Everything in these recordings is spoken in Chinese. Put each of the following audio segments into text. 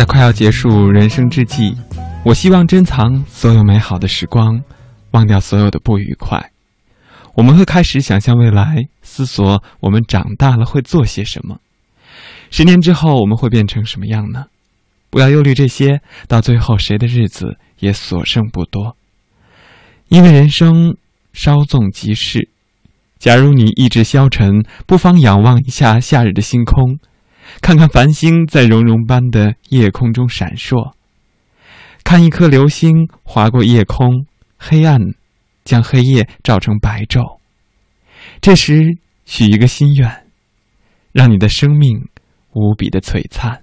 在快要结束人生之际，我希望珍藏所有美好的时光，忘掉所有的不愉快。我们会开始想象未来，思索我们长大了会做些什么。十年之后，我们会变成什么样呢？不要忧虑这些，到最后谁的日子也所剩不多。因为人生稍纵即逝。假如你意志消沉，不妨仰望一下夏日的星空，看看繁星在融融般的夜空中闪烁，看一颗流星划过夜空，黑暗。将黑夜照成白昼。这时，许一个心愿，让你的生命无比的璀璨。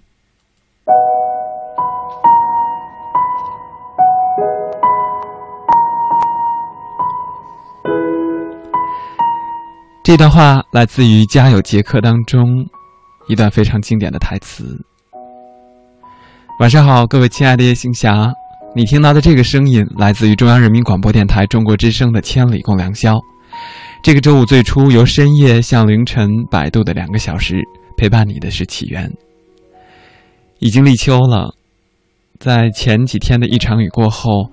这段话来自于《家有杰克》当中一段非常经典的台词。晚上好，各位亲爱的夜行侠。你听到的这个声音来自于中央人民广播电台中国之声的《千里共良宵》。这个周五最初由深夜向凌晨摆渡的两个小时，陪伴你的是起源。已经立秋了，在前几天的一场雨过后，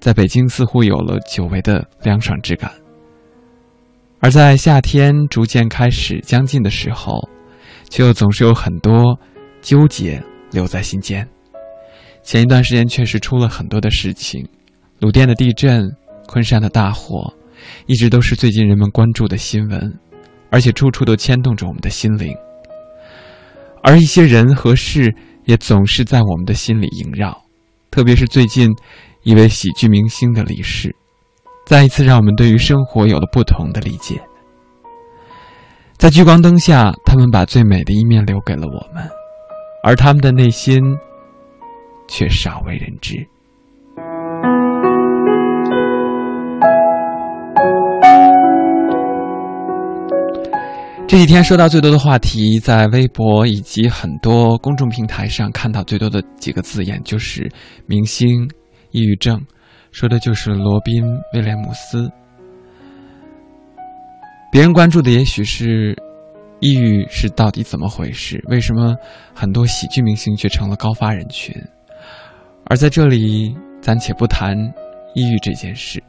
在北京似乎有了久违的凉爽之感。而在夏天逐渐开始将近的时候，却又总是有很多纠结留在心间。前一段时间确实出了很多的事情，鲁甸的地震、昆山的大火，一直都是最近人们关注的新闻，而且处处都牵动着我们的心灵。而一些人和事也总是在我们的心里萦绕，特别是最近一位喜剧明星的离世，再一次让我们对于生活有了不同的理解。在聚光灯下，他们把最美的一面留给了我们，而他们的内心。却少为人知。这几天说到最多的话题，在微博以及很多公众平台上看到最多的几个字眼，就是“明星抑郁症”，说的就是罗宾·威廉姆斯。别人关注的也许是抑郁是到底怎么回事，为什么很多喜剧明星却成了高发人群？而在这里，暂且不谈抑郁这件事，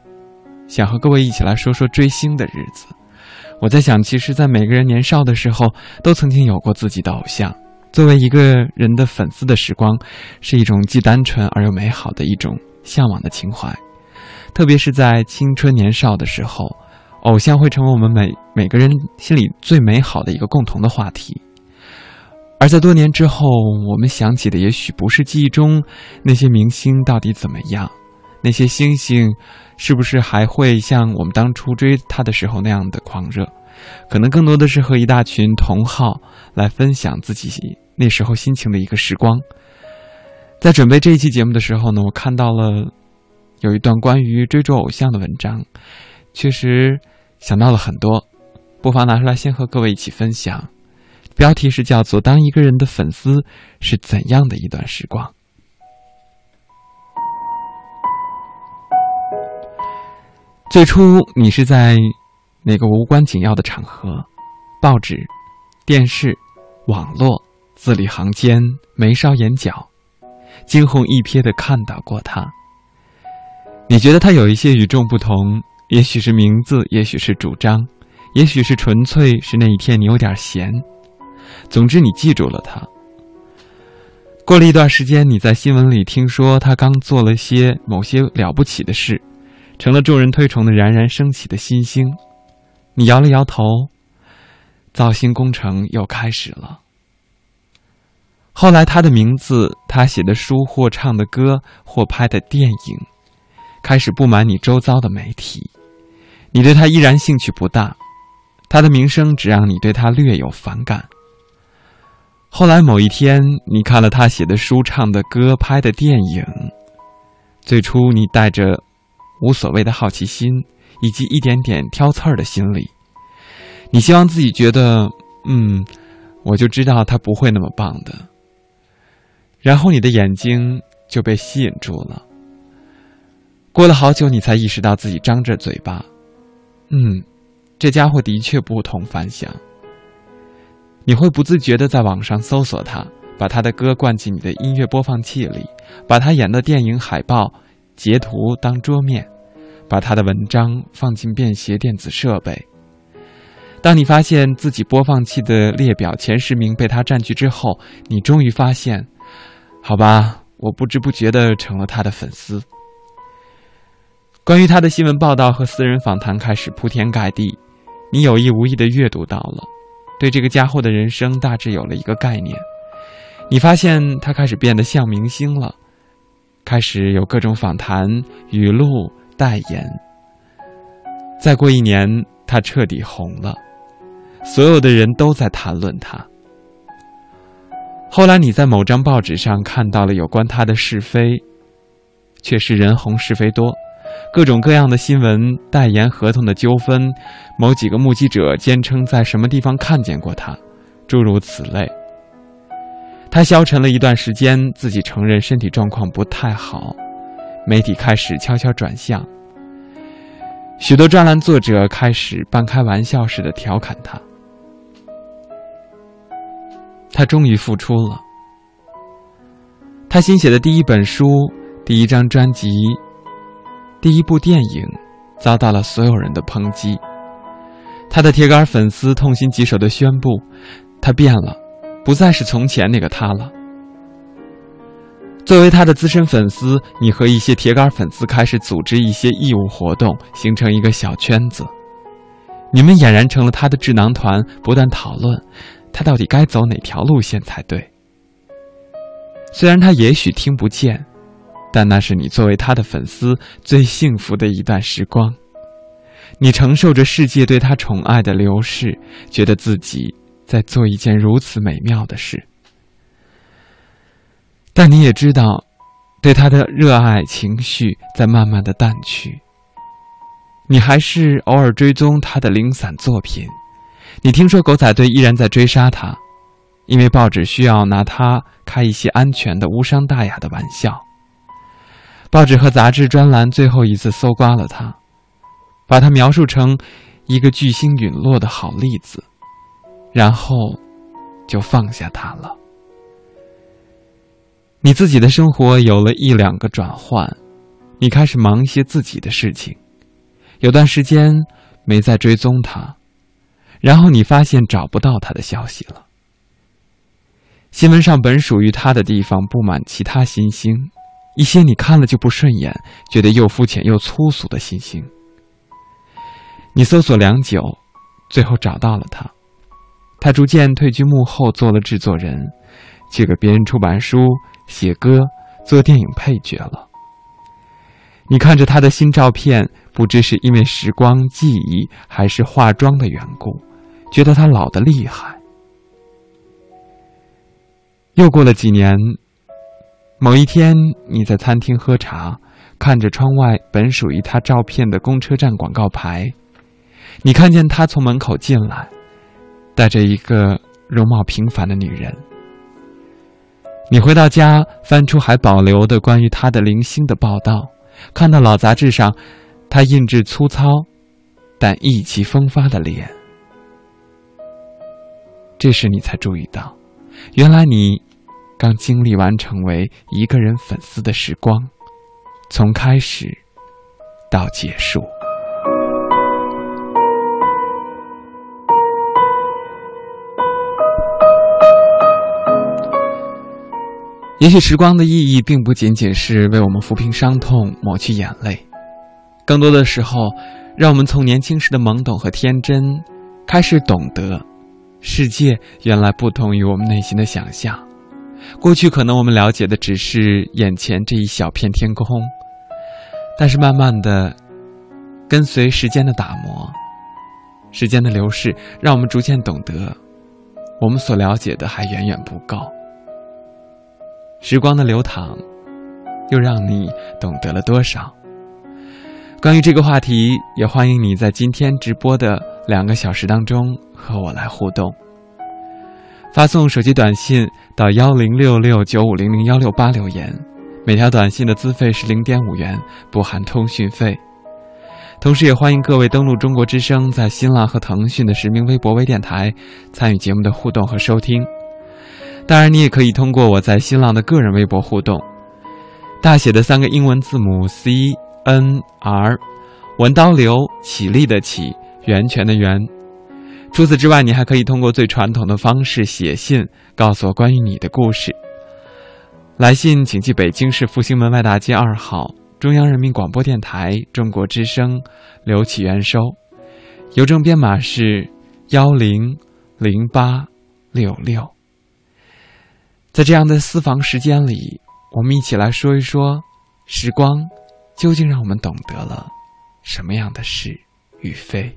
想和各位一起来说说追星的日子。我在想，其实，在每个人年少的时候，都曾经有过自己的偶像。作为一个人的粉丝的时光，是一种既单纯而又美好的一种向往的情怀。特别是在青春年少的时候，偶像会成为我们每每个人心里最美好的一个共同的话题。而在多年之后，我们想起的也许不是记忆中那些明星到底怎么样，那些星星是不是还会像我们当初追他的时候那样的狂热？可能更多的是和一大群同好来分享自己那时候心情的一个时光。在准备这一期节目的时候呢，我看到了有一段关于追逐偶像的文章，确实想到了很多，不妨拿出来先和各位一起分享。标题是叫做“当一个人的粉丝是怎样的一段时光”。最初，你是在哪个无关紧要的场合？报纸、电视、网络，字里行间、眉梢眼角，惊鸿一瞥的看到过他。你觉得他有一些与众不同？也许是名字，也许是主张，也许是纯粹是那一天你有点闲。总之，你记住了他。过了一段时间，你在新闻里听说他刚做了些某些了不起的事，成了众人推崇的冉冉升起的新星。你摇了摇头，造星工程又开始了。后来，他的名字、他写的书或唱的歌或拍的电影，开始布满你周遭的媒体。你对他依然兴趣不大，他的名声只让你对他略有反感。后来某一天，你看了他写的书、唱的歌、拍的电影，最初你带着无所谓的好奇心以及一点点挑刺儿的心理，你希望自己觉得，嗯，我就知道他不会那么棒的。然后你的眼睛就被吸引住了。过了好久，你才意识到自己张着嘴巴，嗯，这家伙的确不同凡响。你会不自觉的在网上搜索他，把他的歌灌进你的音乐播放器里，把他演的电影海报截图当桌面，把他的文章放进便携电子设备。当你发现自己播放器的列表前十名被他占据之后，你终于发现，好吧，我不知不觉的成了他的粉丝。关于他的新闻报道和私人访谈开始铺天盖地，你有意无意的阅读到了。对这个家伙的人生大致有了一个概念，你发现他开始变得像明星了，开始有各种访谈、语录、代言。再过一年，他彻底红了，所有的人都在谈论他。后来你在某张报纸上看到了有关他的是非，却是人红是非多。各种各样的新闻、代言合同的纠纷，某几个目击者坚称在什么地方看见过他，诸如此类。他消沉了一段时间，自己承认身体状况不太好，媒体开始悄悄转向。许多专栏作者开始半开玩笑似的调侃他。他终于复出了。他新写的第一本书、第一张专辑。第一部电影遭到了所有人的抨击，他的铁杆粉丝痛心疾首的宣布，他变了，不再是从前那个他了。作为他的资深粉丝，你和一些铁杆粉丝开始组织一些义务活动，形成一个小圈子，你们俨然成了他的智囊团，不断讨论他到底该走哪条路线才对。虽然他也许听不见。但那是你作为他的粉丝最幸福的一段时光，你承受着世界对他宠爱的流逝，觉得自己在做一件如此美妙的事。但你也知道，对他的热爱情绪在慢慢的淡去。你还是偶尔追踪他的零散作品，你听说狗仔队依然在追杀他，因为报纸需要拿他开一些安全的无伤大雅的玩笑。报纸和杂志专栏最后一次搜刮了他，把他描述成一个巨星陨落的好例子，然后就放下他了。你自己的生活有了一两个转换，你开始忙一些自己的事情，有段时间没再追踪他，然后你发现找不到他的消息了。新闻上本属于他的地方布满其他新星。一些你看了就不顺眼，觉得又肤浅又粗俗的信息。你搜索良久，最后找到了他。他逐渐退居幕后，做了制作人，去给别人出版书、写歌、做电影配角了。你看着他的新照片，不知是因为时光记忆，还是化妆的缘故，觉得他老得厉害。又过了几年。某一天，你在餐厅喝茶，看着窗外本属于他照片的公车站广告牌，你看见他从门口进来，带着一个容貌平凡的女人。你回到家，翻出还保留的关于他的零星的报道，看到老杂志上他印制粗糙但意气风发的脸。这时你才注意到，原来你。刚经历完成为一个人粉丝的时光，从开始到结束。也许时光的意义并不仅仅是为我们抚平伤痛、抹去眼泪，更多的时候，让我们从年轻时的懵懂和天真，开始懂得，世界原来不同于我们内心的想象。过去可能我们了解的只是眼前这一小片天空，但是慢慢的，跟随时间的打磨，时间的流逝让我们逐渐懂得，我们所了解的还远远不够。时光的流淌，又让你懂得了多少？关于这个话题，也欢迎你在今天直播的两个小时当中和我来互动。发送手机短信到幺零六六九五零零幺六八留言，每条短信的资费是零点五元，不含通讯费。同时，也欢迎各位登录中国之声在新浪和腾讯的实名微博微电台参与节目的互动和收听。当然，你也可以通过我在新浪的个人微博互动，大写的三个英文字母 C N R，文刀流起立的起，源泉的源。除此之外，你还可以通过最传统的方式写信，告诉我关于你的故事。来信请寄北京市复兴门外大街二号。中央人民广播电台中国之声，刘启元收，邮政编码是幺零零八六六。在这样的私房时间里，我们一起来说一说，时光究竟让我们懂得了什么样的是与非。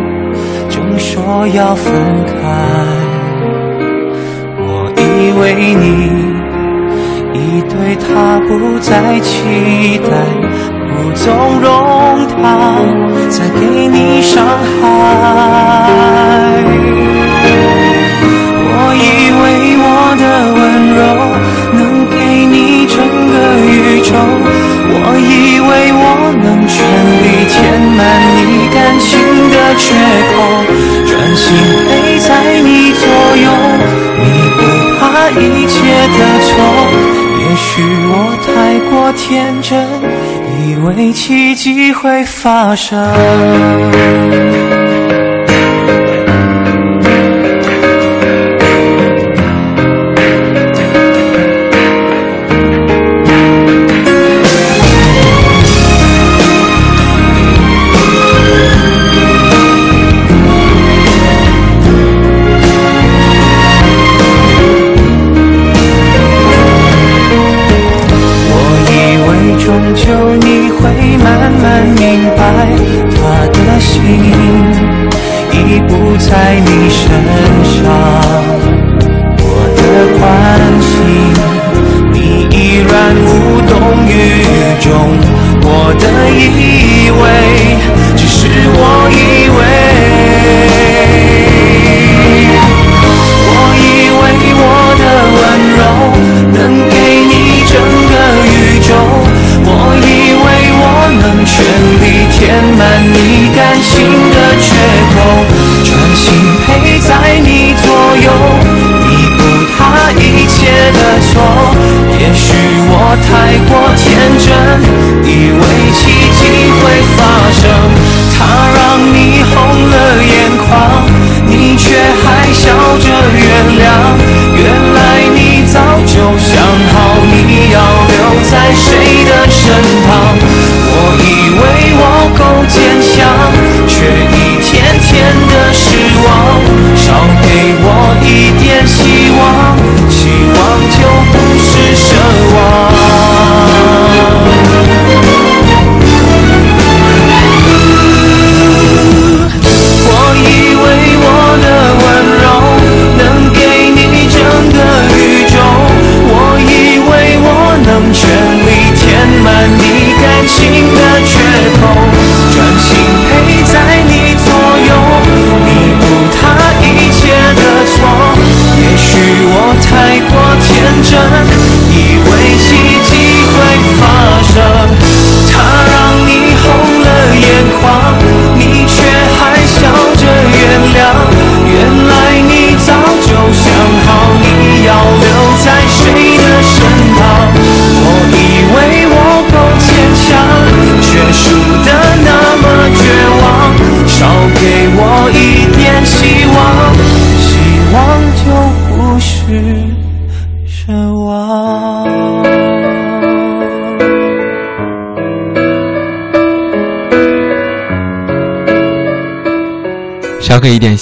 说要分开，我以为你已对他不再期待，不纵容他再给你伤害。我以为我的温柔整个宇宙，我以为我能全力填满你感情的缺口。专心陪在你左右，你不怕一切的错。也许我太过天真，以为奇迹会发生。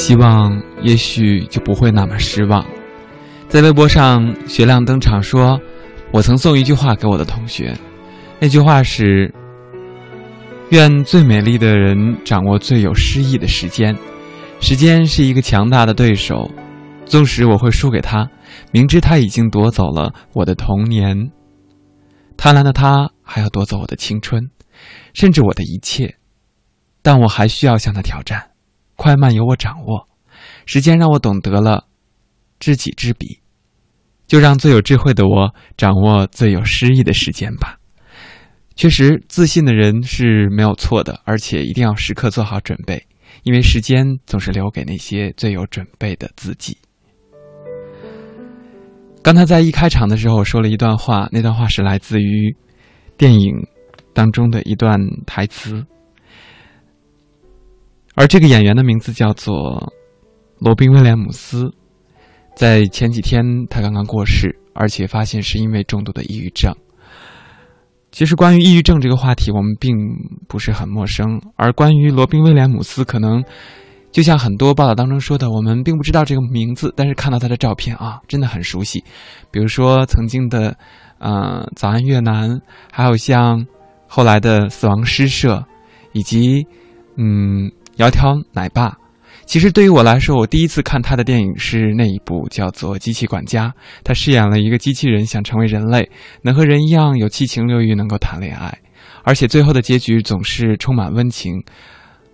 希望，也许就不会那么失望。在微博上，雪亮登场说：“我曾送一句话给我的同学，那句话是：愿最美丽的人掌握最有诗意的时间。时间是一个强大的对手，纵使我会输给他，明知他已经夺走了我的童年，贪婪的他还要夺走我的青春，甚至我的一切，但我还需要向他挑战。”快慢由我掌握，时间让我懂得了知己知彼，就让最有智慧的我掌握最有诗意的时间吧。确实，自信的人是没有错的，而且一定要时刻做好准备，因为时间总是留给那些最有准备的自己。刚才在一开场的时候说了一段话，那段话是来自于电影当中的一段台词。而这个演员的名字叫做罗宾威廉姆斯，在前几天他刚刚过世，而且发现是因为重度的抑郁症。其实关于抑郁症这个话题，我们并不是很陌生。而关于罗宾威廉姆斯，可能就像很多报道当中说的，我们并不知道这个名字，但是看到他的照片啊，真的很熟悉。比如说曾经的呃《早安越南》，还有像后来的《死亡诗社》，以及嗯。窈窕奶爸，其实对于我来说，我第一次看他的电影是那一部叫做《机器管家》，他饰演了一个机器人想成为人类，能和人一样有七情六欲，能够谈恋爱，而且最后的结局总是充满温情。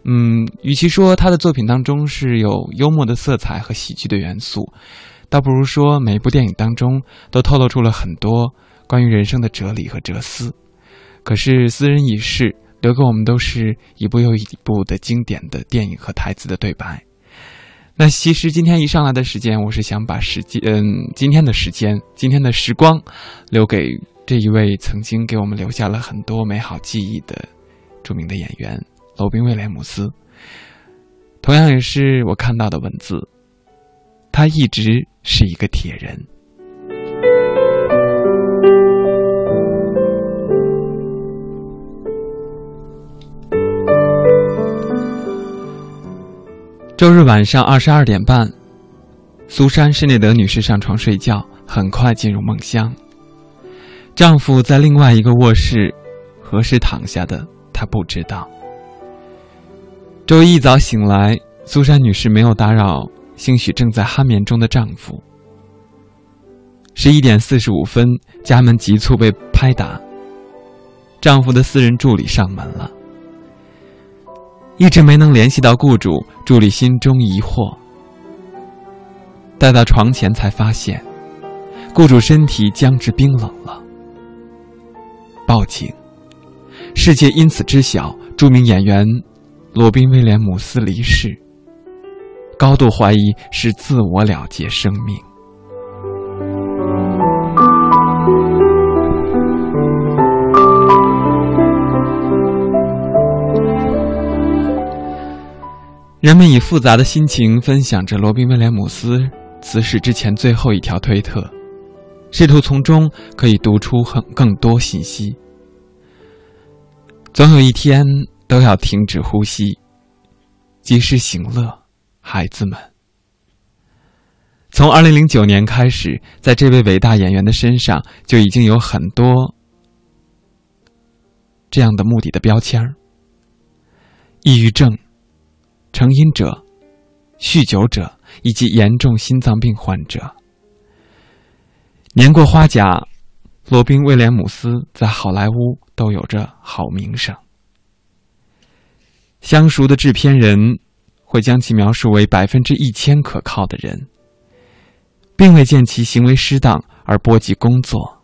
嗯，与其说他的作品当中是有幽默的色彩和喜剧的元素，倒不如说每一部电影当中都透露出了很多关于人生的哲理和哲思。可是私人已逝。留给我们都是一部又一部的经典的电影和台词的对白。那其实今天一上来的时间，我是想把时间，嗯，今天的时间，今天的时光，留给这一位曾经给我们留下了很多美好记忆的著名的演员罗宾威廉姆斯。同样也是我看到的文字，他一直是一个铁人。周日晚上二十二点半，苏珊·施内德女士上床睡觉，很快进入梦乡。丈夫在另外一个卧室，何时躺下的她不知道。周一一早醒来，苏珊女士没有打扰兴许正在酣眠中的丈夫。十一点四十五分，家门急促被拍打，丈夫的私人助理上门了。一直没能联系到雇主，助理心中疑惑。待到床前，才发现雇主身体僵直冰冷了。报警，世界因此知晓著名演员罗宾威廉姆斯离世。高度怀疑是自我了结生命。人们以复杂的心情分享着罗宾·威廉姆斯辞世之前最后一条推特，试图从中可以读出很更多信息。总有一天都要停止呼吸，及时行乐，孩子们。从二零零九年开始，在这位伟大演员的身上就已经有很多这样的目的的标签儿：抑郁症。成瘾者、酗酒者以及严重心脏病患者。年过花甲，罗宾·威廉姆斯在好莱坞都有着好名声。相熟的制片人会将其描述为百分之一千可靠的人，并未见其行为失当而波及工作。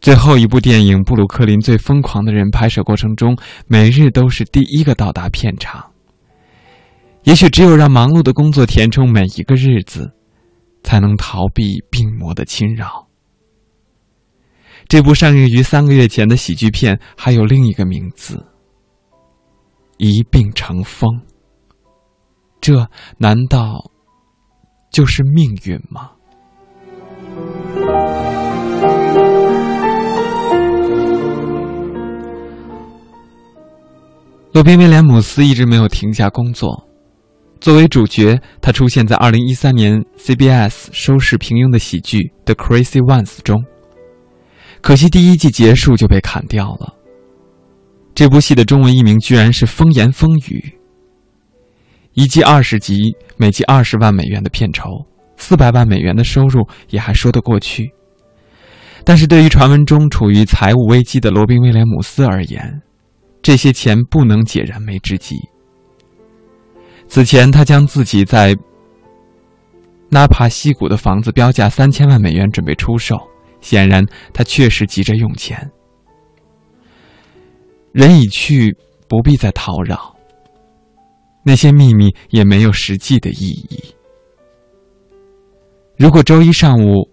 最后一部电影《布鲁克林最疯狂的人》拍摄过程中，每日都是第一个到达片场。也许只有让忙碌的工作填充每一个日子，才能逃避病魔的侵扰。这部上映于三个月前的喜剧片还有另一个名字——一病成风。这难道就是命运吗？罗宾·威廉姆斯一直没有停下工作。作为主角，他出现在2013年 CBS 收视平庸的喜剧《The Crazy Ones》中。可惜第一季结束就被砍掉了。这部戏的中文译名居然是《风言风语》。一季二十集，每集二十万美元的片酬，四百万美元的收入也还说得过去。但是对于传闻中处于财务危机的罗宾·威廉姆斯而言，这些钱不能解燃眉之急。此前，他将自己在纳帕溪谷的房子标价三千万美元，准备出售。显然，他确实急着用钱。人已去，不必再叨扰。那些秘密也没有实际的意义。如果周一上午，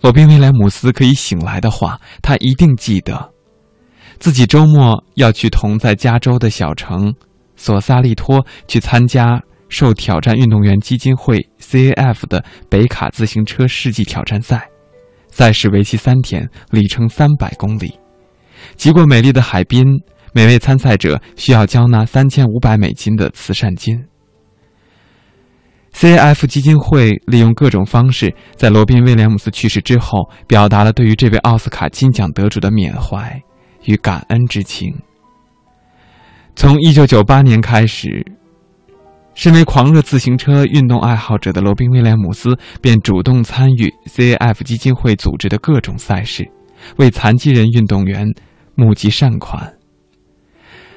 罗宾·威廉姆斯可以醒来的话，他一定记得。自己周末要去同在加州的小城索萨利托去参加受挑战运动员基金会 （CAF） 的北卡自行车世纪挑战赛，赛事为期三天，里程三百公里。极过美丽的海滨，每位参赛者需要交纳三千五百美金的慈善金。CAF 基金会利用各种方式，在罗宾·威廉姆斯去世之后，表达了对于这位奥斯卡金奖得主的缅怀。与感恩之情。从一九九八年开始，身为狂热自行车运动爱好者的罗宾·威廉姆斯便主动参与 CAF 基金会组织的各种赛事，为残疾人运动员募集善款。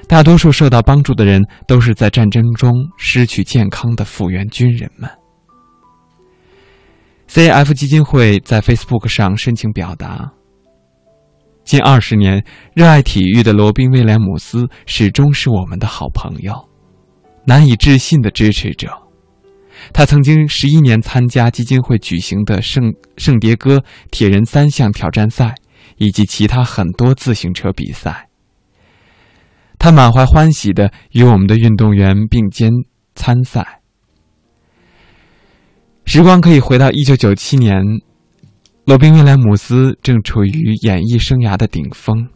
大多数受到帮助的人都是在战争中失去健康的复员军人们。CAF 基金会在 Facebook 上深情表达。近二十年，热爱体育的罗宾·威廉姆斯始终是我们的好朋友，难以置信的支持者。他曾经十一年参加基金会举行的圣圣迭戈铁人三项挑战赛，以及其他很多自行车比赛。他满怀欢喜的与我们的运动员并肩参赛。时光可以回到一九九七年。罗宾·威廉姆斯正处于演艺生涯的顶峰，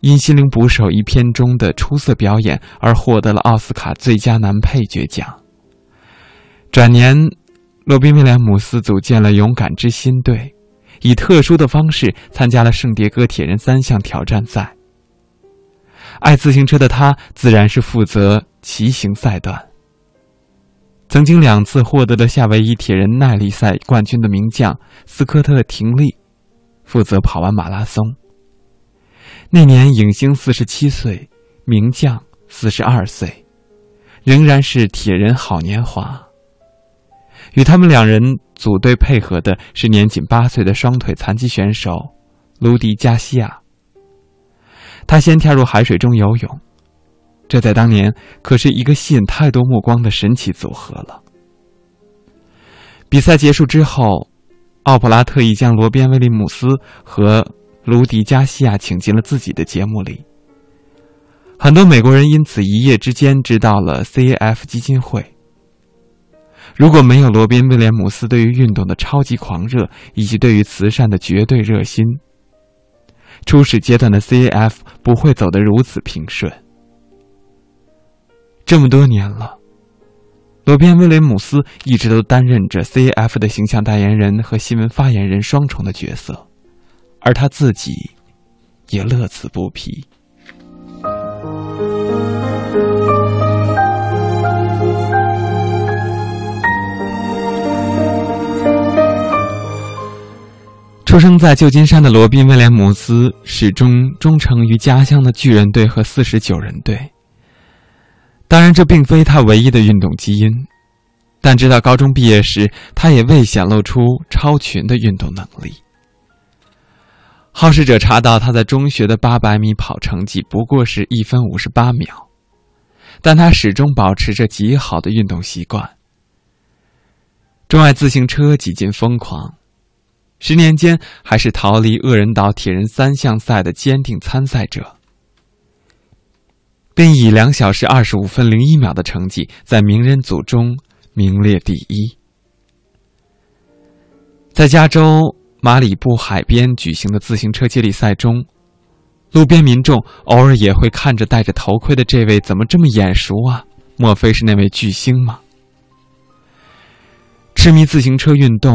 因《心灵捕手》一片中的出色表演而获得了奥斯卡最佳男配角奖。转年，罗宾·威廉姆斯组建了勇敢之心队，以特殊的方式参加了圣迭戈铁人三项挑战赛。爱自行车的他，自然是负责骑行赛段。曾经两次获得了夏威夷铁人耐力赛冠军的名将斯科特·廷利，负责跑完马拉松。那年影星四十七岁，名将四十二岁，仍然是铁人好年华。与他们两人组队配合的是年仅八岁的双腿残疾选手卢迪·加西亚。他先跳入海水中游泳。这在当年可是一个吸引太多目光的神奇组合了。比赛结束之后，奥普拉特意将罗宾·威利姆斯和卢迪·加西亚请进了自己的节目里。很多美国人因此一夜之间知道了 CAF 基金会。如果没有罗宾·威廉姆斯对于运动的超级狂热以及对于慈善的绝对热心，初始阶段的 CAF 不会走得如此平顺。这么多年了，罗宾·威廉姆斯一直都担任着 C. F 的形象代言人和新闻发言人双重的角色，而他自己也乐此不疲。出生在旧金山的罗宾·威廉姆斯始终忠诚于家乡的巨人队和四十九人队。当然，这并非他唯一的运动基因，但直到高中毕业时，他也未显露出超群的运动能力。好事者查到他在中学的八百米跑成绩不过是一分五十八秒，但他始终保持着极好的运动习惯，钟爱自行车几近疯狂。十年间还是逃离恶人岛铁人三项赛的坚定参赛者，并以两小时二十五分零一秒的成绩在名人组中名列第一。在加州马里布海边举行的自行车接力赛中，路边民众偶尔也会看着戴着头盔的这位，怎么这么眼熟啊？莫非是那位巨星吗？痴迷自行车运动。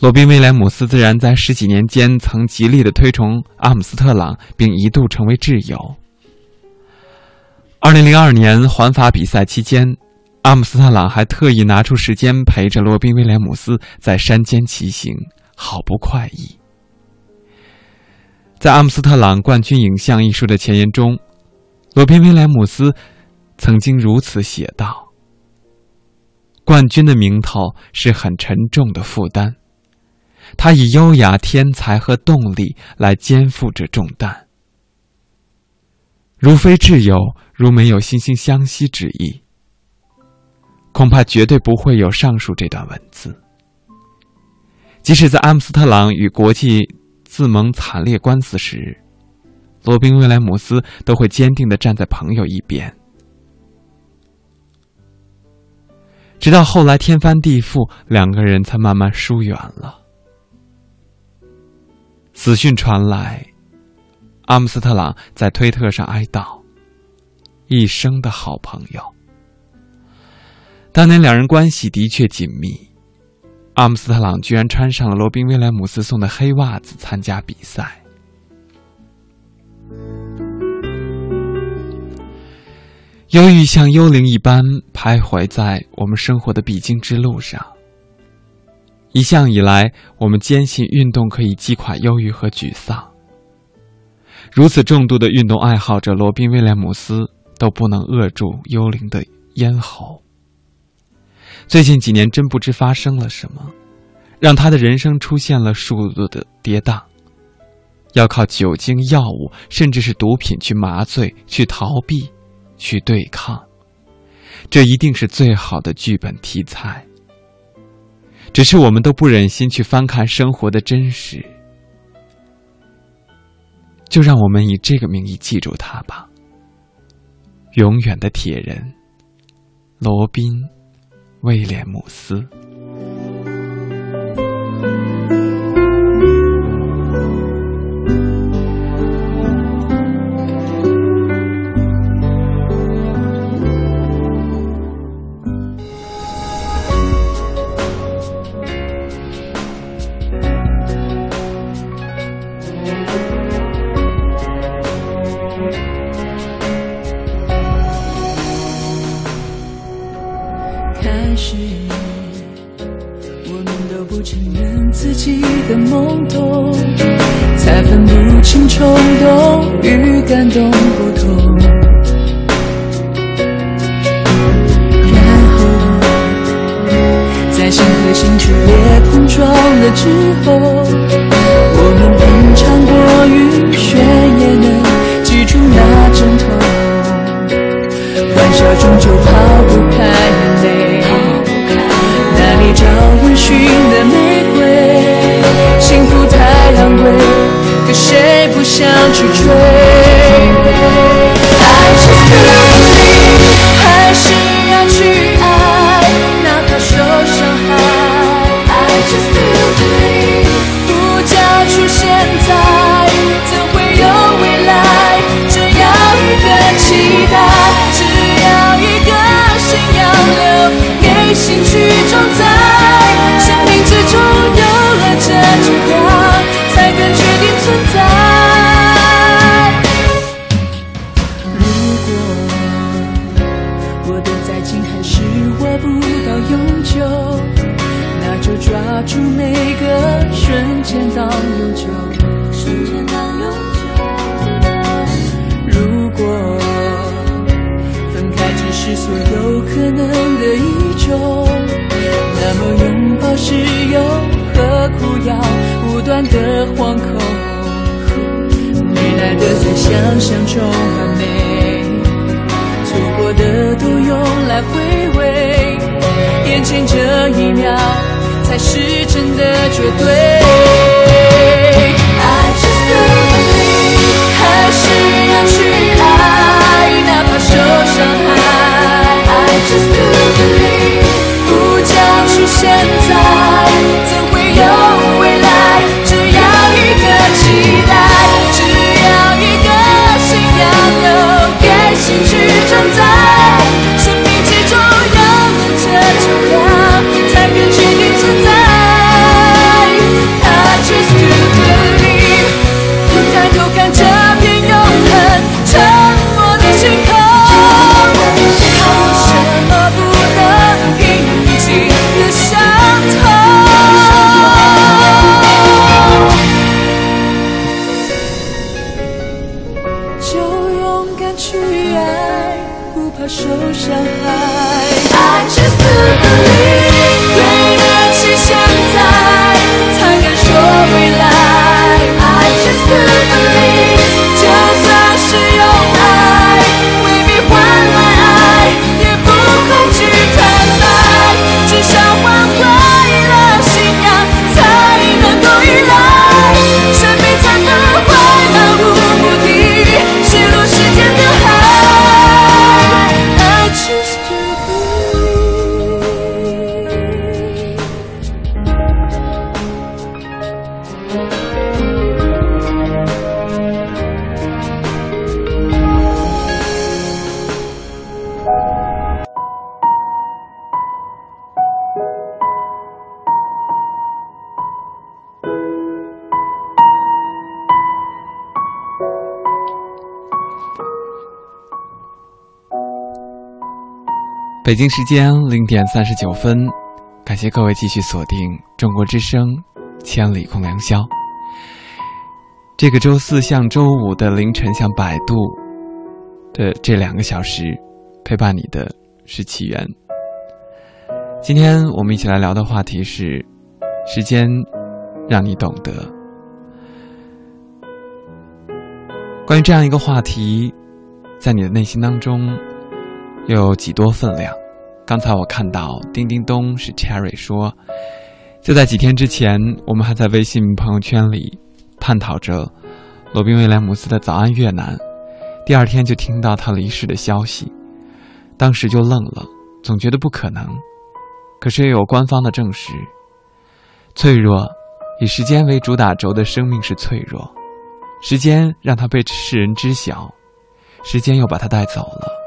罗宾·威廉姆斯自然在十几年间曾极力的推崇阿姆斯特朗，并一度成为挚友。二零零二年环法比赛期间，阿姆斯特朗还特意拿出时间陪着罗宾·威廉姆斯在山间骑行，好不快意。在《阿姆斯特朗冠军影像》一书的前言中，罗宾·威廉姆斯曾经如此写道：“冠军的名头是很沉重的负担。”他以优雅、天才和动力来肩负着重担，如非挚友，如没有惺惺相惜之意，恐怕绝对不会有上述这段文字。即使在阿姆斯特朗与国际自盟惨烈官司时，罗宾·威廉姆斯都会坚定的站在朋友一边，直到后来天翻地覆，两个人才慢慢疏远了。死讯传来，阿姆斯特朗在推特上哀悼：“一生的好朋友。”当年两人关系的确紧密，阿姆斯特朗居然穿上了罗宾·威廉姆斯送的黑袜子参加比赛。忧郁像幽灵一般徘徊在我们生活的必经之路上。一向以来，我们坚信运动可以击垮忧郁和沮丧。如此重度的运动爱好者罗宾·威廉姆斯都不能扼住幽灵的咽喉。最近几年，真不知发生了什么，让他的人生出现了数度的跌宕。要靠酒精、药物，甚至是毒品去麻醉、去逃避、去对抗，这一定是最好的剧本题材。只是我们都不忍心去翻看生活的真实，就让我们以这个名义记住他吧。永远的铁人，罗宾·威廉姆斯。冲动与感动不同，然后在心和心剧烈碰撞了之后。想去追。北京时间零点三十九分，感谢各位继续锁定中国之声《千里共良宵》。这个周四像周五的凌晨，像百度的这两个小时，陪伴你的是起源。今天我们一起来聊的话题是：时间让你懂得。关于这样一个话题，在你的内心当中。又有几多分量？刚才我看到叮叮咚是 Cherry 说，就在几天之前，我们还在微信朋友圈里探讨着罗宾威廉姆斯的《早安越南》，第二天就听到他离世的消息，当时就愣了，总觉得不可能，可是又有官方的证实，脆弱，以时间为主打轴的生命是脆弱，时间让他被世人知晓，时间又把他带走了。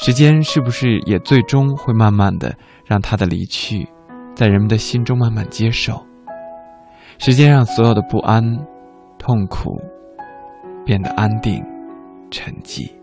时间是不是也最终会慢慢的让他的离去，在人们的心中慢慢接受？时间让所有的不安、痛苦变得安定、沉寂。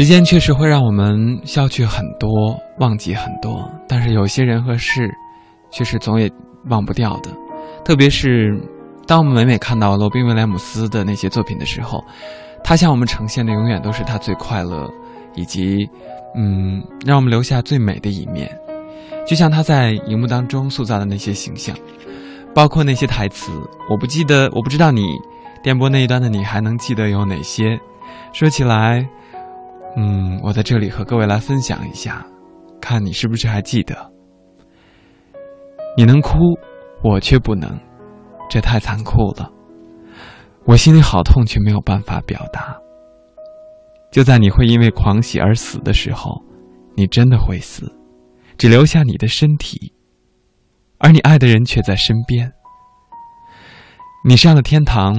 时间确实会让我们消去很多，忘记很多，但是有些人和事，却是总也忘不掉的。特别是当我们每每看到罗宾威廉姆斯的那些作品的时候，他向我们呈现的永远都是他最快乐，以及嗯，让我们留下最美的一面。就像他在荧幕当中塑造的那些形象，包括那些台词，我不记得，我不知道你电波那一端的你还能记得有哪些。说起来。嗯，我在这里和各位来分享一下，看你是不是还记得。你能哭，我却不能，这太残酷了。我心里好痛，却没有办法表达。就在你会因为狂喜而死的时候，你真的会死，只留下你的身体，而你爱的人却在身边。你上了天堂，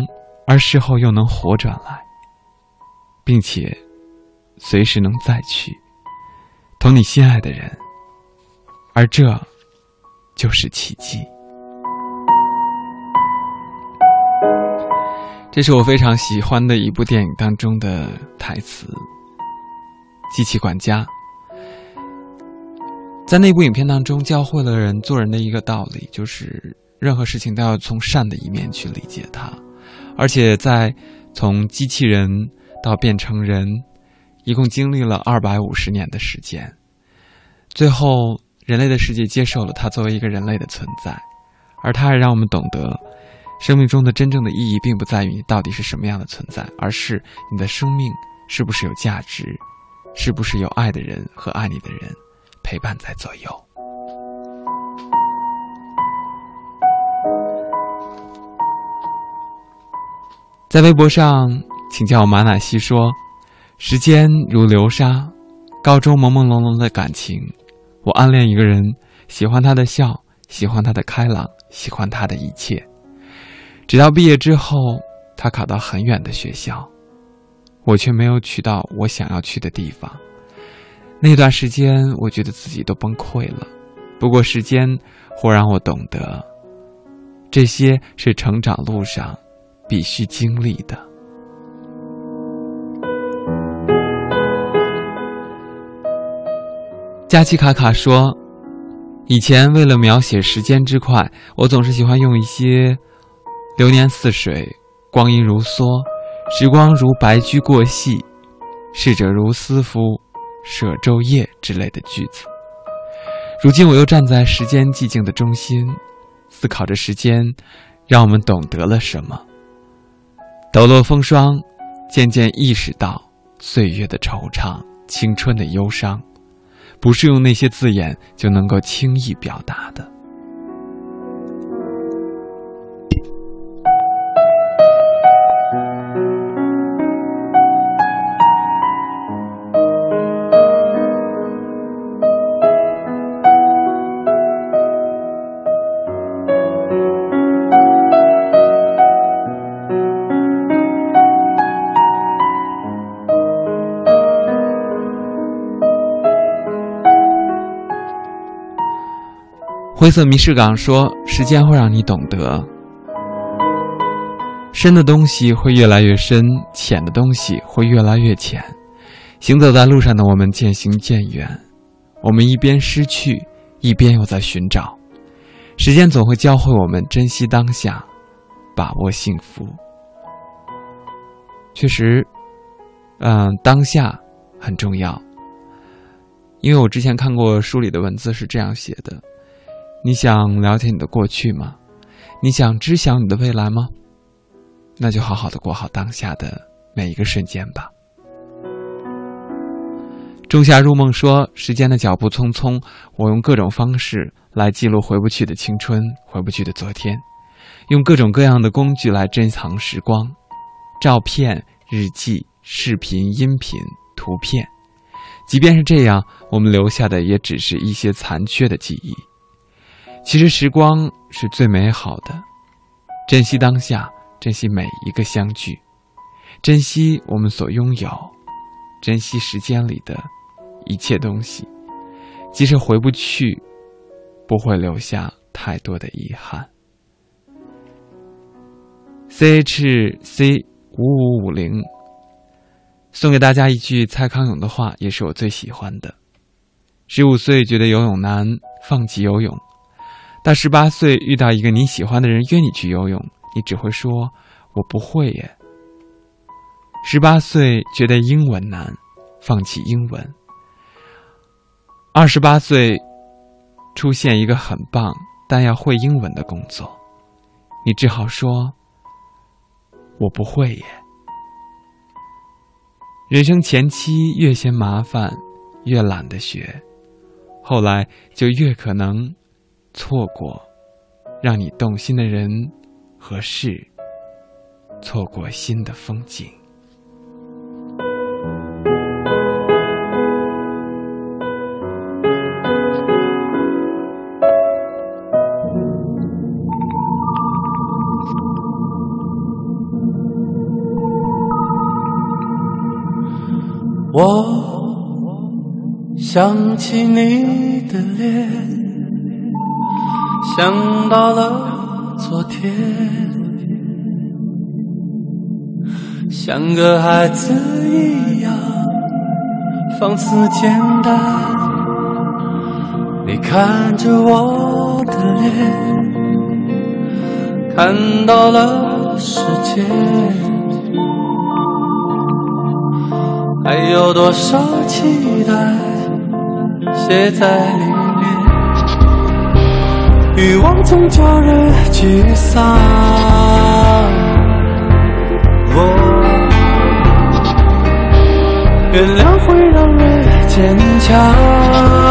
而事后又能活转来，并且。随时能再去，同你心爱的人，而这就是奇迹。这是我非常喜欢的一部电影当中的台词，《机器管家》在那部影片当中教会了人做人的一个道理，就是任何事情都要从善的一面去理解它，而且在从机器人到变成人。一共经历了二百五十年的时间，最后人类的世界接受了他作为一个人类的存在，而他还让我们懂得，生命中的真正的意义，并不在于你到底是什么样的存在，而是你的生命是不是有价值，是不是有爱的人和爱你的人陪伴在左右。在微博上，请叫我马乃西说：“时间如流沙，高中朦朦胧胧的感情，我暗恋一个人，喜欢他的笑，喜欢他的开朗，喜欢他的一切。直到毕业之后，他考到很远的学校，我却没有去到我想要去的地方。那段时间，我觉得自己都崩溃了。不过，时间忽让我懂得，这些是成长路上。”必须经历的。佳琪卡卡说：“以前为了描写时间之快，我总是喜欢用一些‘流年似水，光阴如梭，时光如白驹过隙，逝者如斯夫，舍昼夜’之类的句子。如今我又站在时间寂静的中心，思考着时间让我们懂得了什么。”抖落风霜，渐渐意识到岁月的惆怅，青春的忧伤，不是用那些字眼就能够轻易表达的。灰色迷失港说：“时间会让你懂得，深的东西会越来越深，浅的东西会越来越浅。行走在路上的我们渐行渐远，我们一边失去，一边又在寻找。时间总会教会我们珍惜当下，把握幸福。确实，嗯，当下很重要。因为我之前看过书里的文字是这样写的。”你想了解你的过去吗？你想知晓你的未来吗？那就好好的过好当下的每一个瞬间吧。仲夏入梦说：“时间的脚步匆匆，我用各种方式来记录回不去的青春，回不去的昨天，用各种各样的工具来珍藏时光，照片、日记、视频、音频、图片。即便是这样，我们留下的也只是一些残缺的记忆。”其实时光是最美好的，珍惜当下，珍惜每一个相聚，珍惜我们所拥有，珍惜时间里的一切东西。即使回不去，不会留下太多的遗憾。C H C 五五五零送给大家一句蔡康永的话，也是我最喜欢的：十五岁觉得游泳难，放弃游泳。到十八岁遇到一个你喜欢的人约你去游泳，你只会说“我不会耶”。十八岁觉得英文难，放弃英文。二十八岁出现一个很棒但要会英文的工作，你只好说“我不会耶”。人生前期越嫌麻烦，越懒得学，后来就越可能。错过让你动心的人和事，错过新的风景。我想起你的脸。想到了昨天，像个孩子一样放肆简单。你看着我的脸，看到了世界，还有多少期待写在里。欲望总叫人沮丧哦。原谅会让人坚强。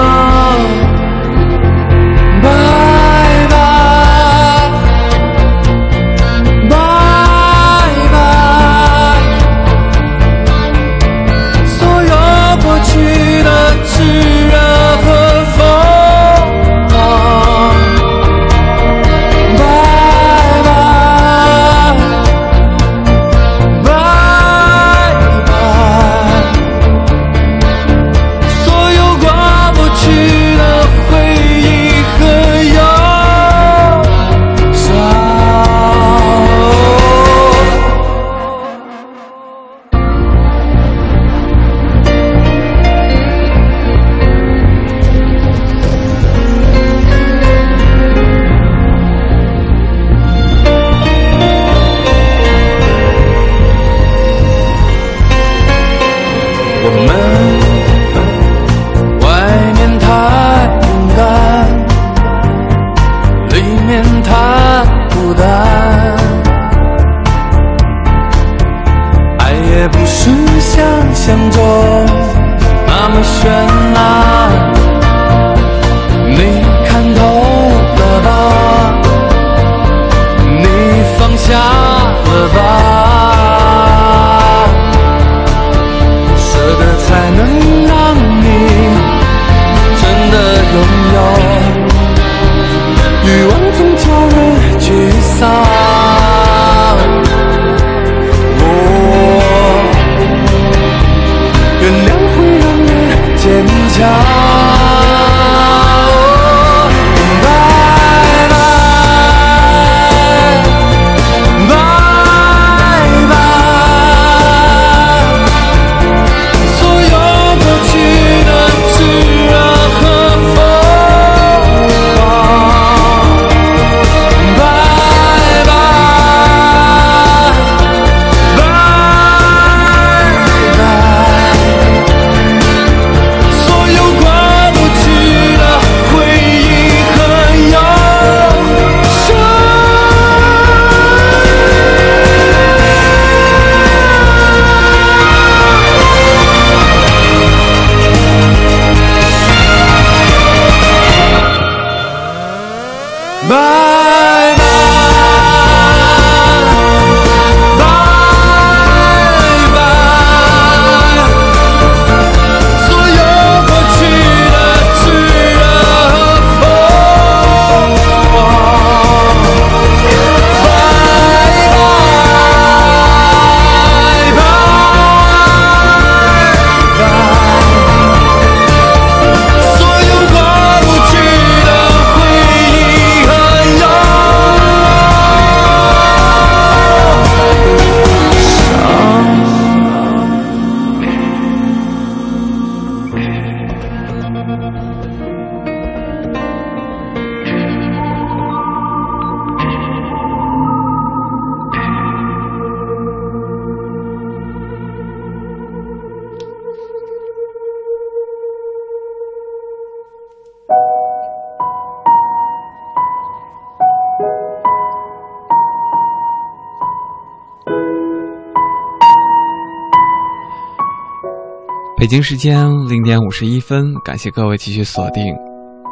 北京时间零点五十一分，感谢各位继续锁定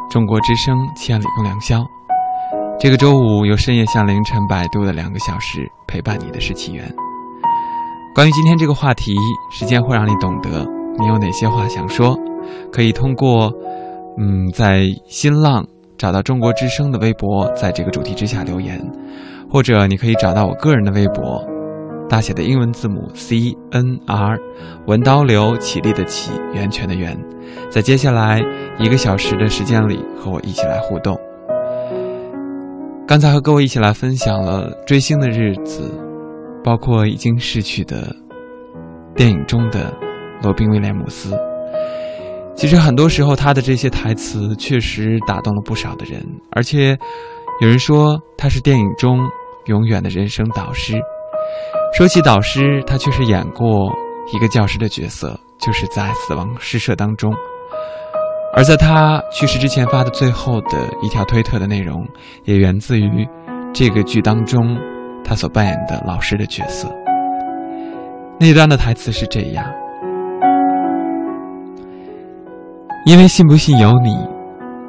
中国之声《千里共良宵》。这个周五由深夜向凌晨摆渡的两个小时，陪伴你的是起源。关于今天这个话题，时间会让你懂得你有哪些话想说，可以通过嗯在新浪找到中国之声的微博，在这个主题之下留言，或者你可以找到我个人的微博。大写的英文字母 C N R，文刀流起立的起，源泉的源，在接下来一个小时的时间里，和我一起来互动。刚才和各位一起来分享了追星的日子，包括已经逝去的电影中的罗宾威廉姆斯。其实很多时候，他的这些台词确实打动了不少的人，而且有人说他是电影中永远的人生导师。说起导师，他确实演过一个教师的角色，就是在《死亡诗社》当中。而在他去世之前发的最后的一条推特的内容，也源自于这个剧当中他所扮演的老师的角色。那段的台词是这样：因为信不信由你，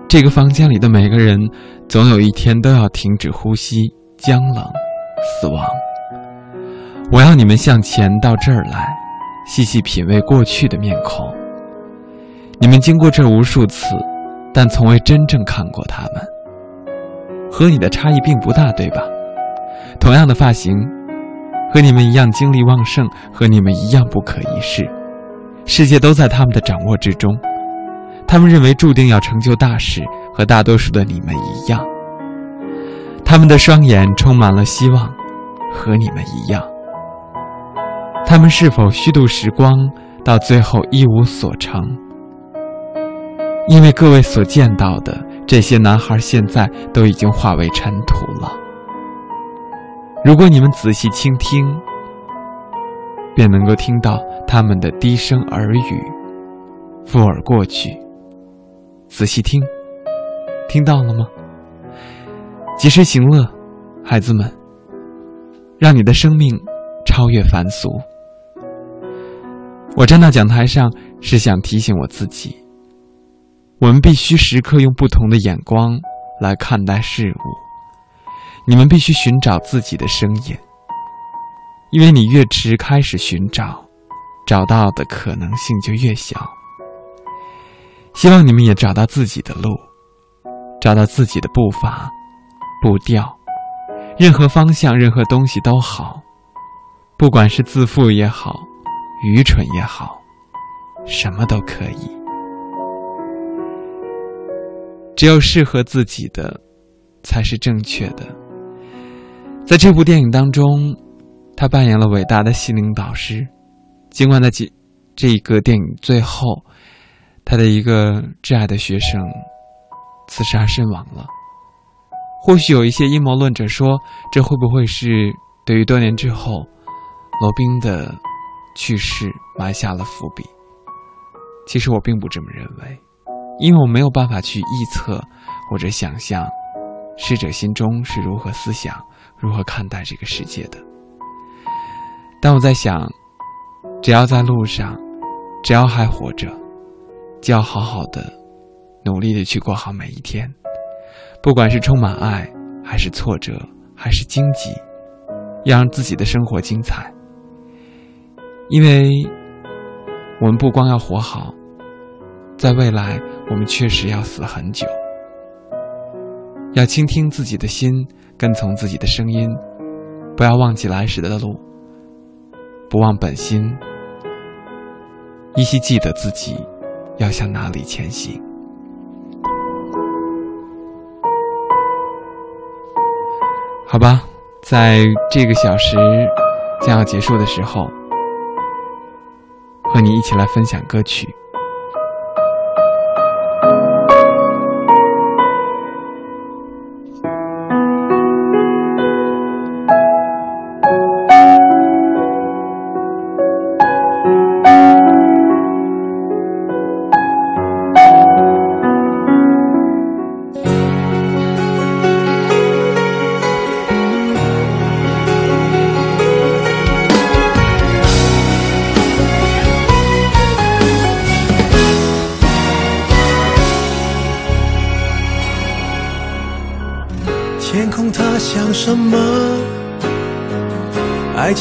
这个房间里的每个人，总有一天都要停止呼吸，僵冷，死亡。我要你们向前到这儿来，细细品味过去的面孔。你们经过这无数次，但从未真正看过他们。和你的差异并不大，对吧？同样的发型，和你们一样精力旺盛，和你们一样不可一世。世界都在他们的掌握之中。他们认为注定要成就大事，和大多数的你们一样。他们的双眼充满了希望，和你们一样。他们是否虚度时光，到最后一无所成？因为各位所见到的这些男孩，现在都已经化为尘土了。如果你们仔细倾听，便能够听到他们的低声耳语，附耳过去。仔细听，听到了吗？及时行乐，孩子们，让你的生命超越凡俗。我站到讲台上，是想提醒我自己：我们必须时刻用不同的眼光来看待事物。你们必须寻找自己的声音，因为你越迟开始寻找，找到的可能性就越小。希望你们也找到自己的路，找到自己的步伐、步调，任何方向、任何东西都好，不管是自负也好，愚蠢也好，什么都可以。只有适合自己的，才是正确的。在这部电影当中，他扮演了伟大的心灵导师，尽管在几这一个电影最后。他的一个挚爱的学生自杀身亡了。或许有一些阴谋论者说，这会不会是对于多年之后罗宾的去世埋下了伏笔？其实我并不这么认为，因为我没有办法去臆测或者想象逝者心中是如何思想、如何看待这个世界的。但我在想，只要在路上，只要还活着。就要好好的，努力的去过好每一天，不管是充满爱，还是挫折，还是荆棘，要让自己的生活精彩。因为，我们不光要活好，在未来，我们确实要死很久。要倾听自己的心，跟从自己的声音，不要忘记来时的路，不忘本心，依稀记得自己。要向哪里前行？好吧，在这个小时将要结束的时候，和你一起来分享歌曲。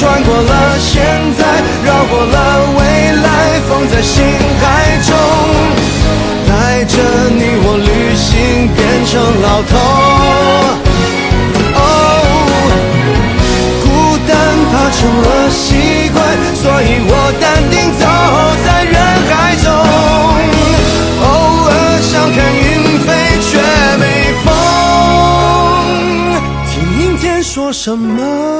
穿过了，现在绕过了，未来放在心海中，带着你我旅行变成老头。哦，孤单怕成了习惯，所以我淡定走在人海中。偶尔想看云飞却没风，听阴天说什么？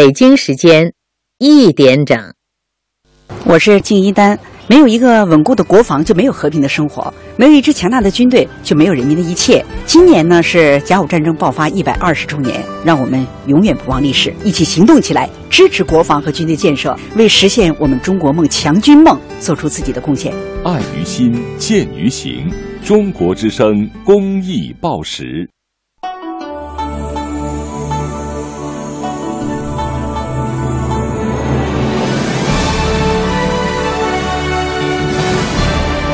北京时间一点整，我是敬一丹。没有一个稳固的国防，就没有和平的生活；没有一支强大的军队，就没有人民的一切。今年呢是甲午战争爆发一百二十周年，让我们永远不忘历史，一起行动起来，支持国防和军队建设，为实现我们中国梦、强军梦做出自己的贡献。爱于心，见于行。中国之声公益报时。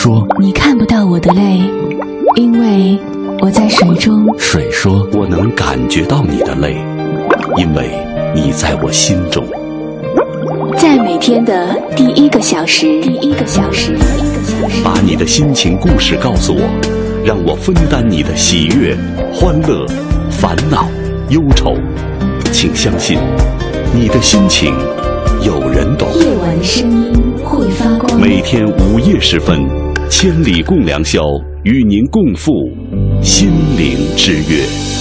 说：“你看不到我的泪，因为我在水中。”水说：“我能感觉到你的泪，因为你在我心中。”在每天的第一个小时，第一个小时，第一个小时，把你的心情故事告诉我，让我分担你的喜悦、欢乐、烦恼、忧愁。请相信，你的心情有人懂。夜晚声音会发光。每天午夜时分，千里共良宵，与您共赴心灵之约。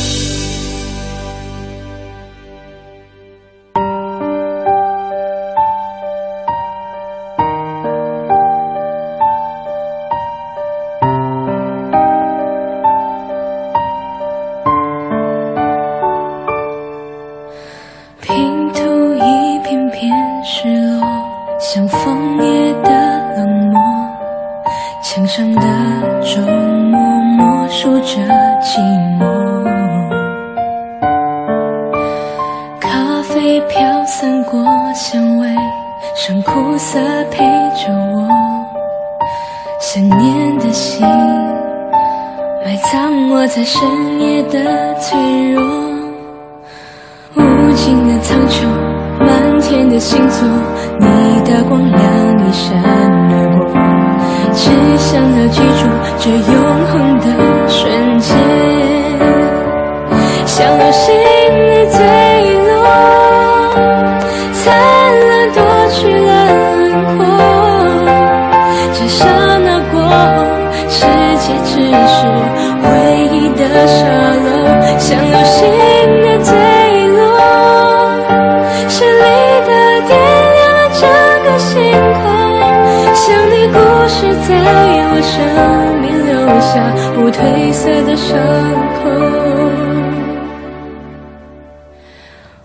生命留下不褪色的伤口。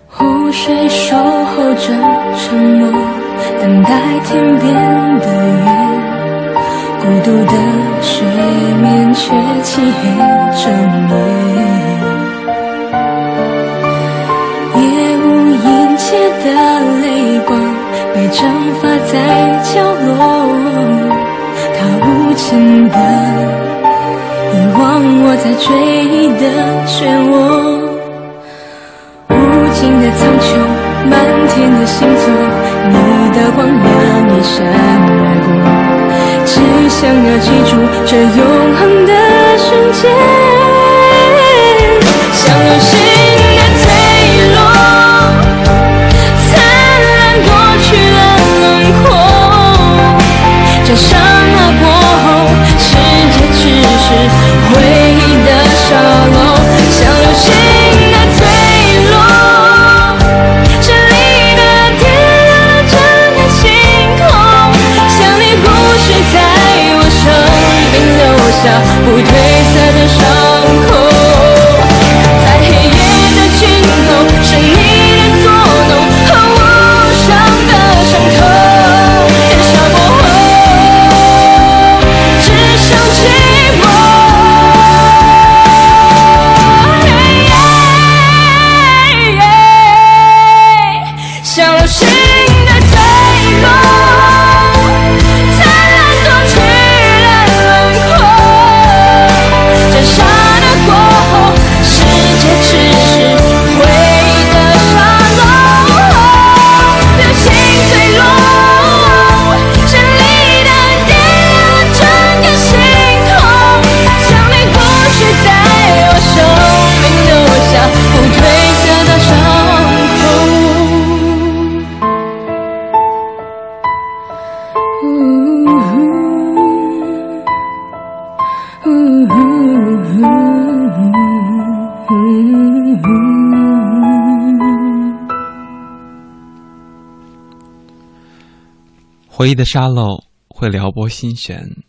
湖水守候着沉默，等待天边的月。孤独的水面却漆黑整夜，夜无垠切的泪光被蒸发在角落，无情的遗忘我在追忆的漩涡，无尽的苍穹，满天的星座，你的光亮一闪而过。只想要记住这永恒的瞬间，像流回忆的沙漏会撩拨心弦，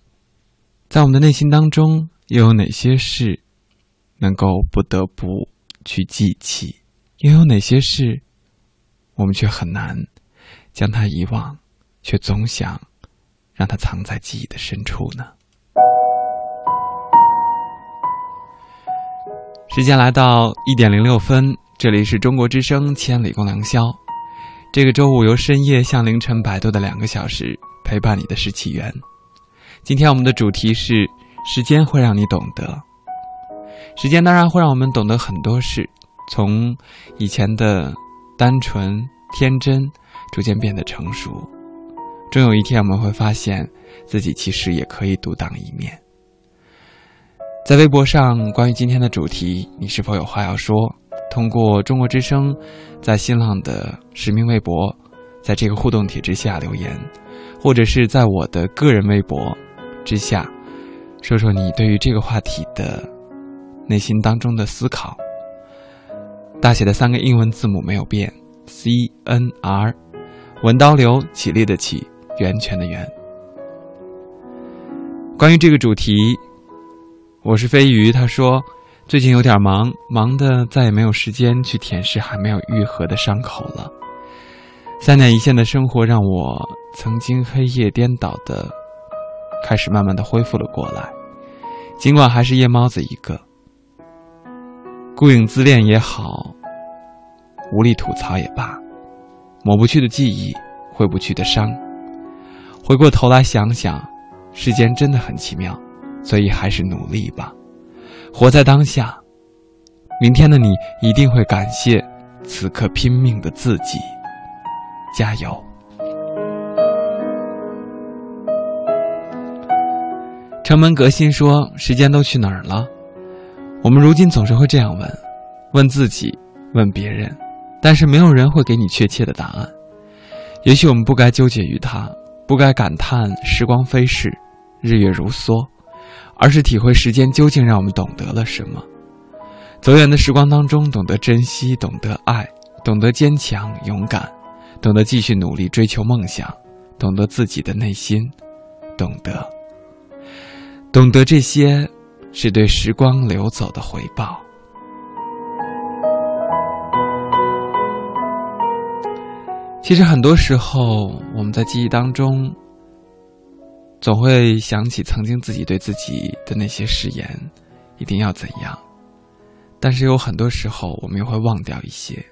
在我们的内心当中，又有哪些事能够不得不去记起？又有哪些事我们却很难将它遗忘，却总想让它藏在记忆的深处呢？时间来到一点零六分，这里是中国之声《千里共良宵》。这个周五由深夜向凌晨摆渡的两个小时，陪伴你的是起源。今天我们的主题是：时间会让你懂得。时间当然会让我们懂得很多事，从以前的单纯天真，逐渐变得成熟。终有一天，我们会发现自己其实也可以独当一面。在微博上，关于今天的主题，你是否有话要说？通过中国之声，在新浪的实名微博，在这个互动帖之下留言，或者是在我的个人微博之下，说说你对于这个话题的内心当中的思考。大写的三个英文字母没有变，C N R，文刀流，起立的起，源泉的源。关于这个主题，我是飞鱼，他说。最近有点忙，忙的再也没有时间去舔舐还没有愈合的伤口了。三点一线的生活让我曾经黑夜颠倒的，开始慢慢的恢复了过来。尽管还是夜猫子一个，孤影自恋也好，无力吐槽也罢，抹不去的记忆，挥不去的伤。回过头来想想，世间真的很奇妙，所以还是努力吧。活在当下，明天的你一定会感谢此刻拼命的自己。加油！城门革新说：“时间都去哪儿了？”我们如今总是会这样问，问自己，问别人，但是没有人会给你确切的答案。也许我们不该纠结于它，不该感叹时光飞逝，日月如梭，而是体会时间究竟让我们懂得了什么。走远的时光当中，懂得珍惜，懂得爱，懂得坚强勇敢，懂得继续努力追求梦想，懂得自己的内心，懂得，懂得这些。是对时光流走的回报。其实很多时候，我们在记忆当中，总会想起曾经自己对自己的那些誓言，一定要怎样。但是有很多时候，我们又会忘掉一些，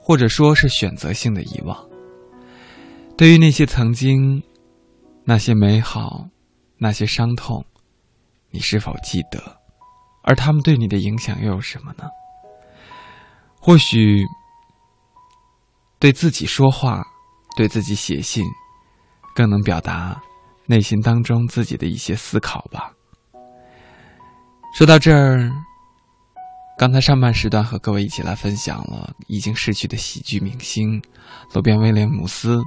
或者说是选择性的遗忘。对于那些曾经，那些美好，那些伤痛。你是否记得？而他们对你的影响又有什么呢？或许对自己说话，对自己写信，更能表达内心当中自己的一些思考吧。说到这儿，刚才上半时段和各位一起来分享了已经逝去的喜剧明星罗宾威廉姆斯，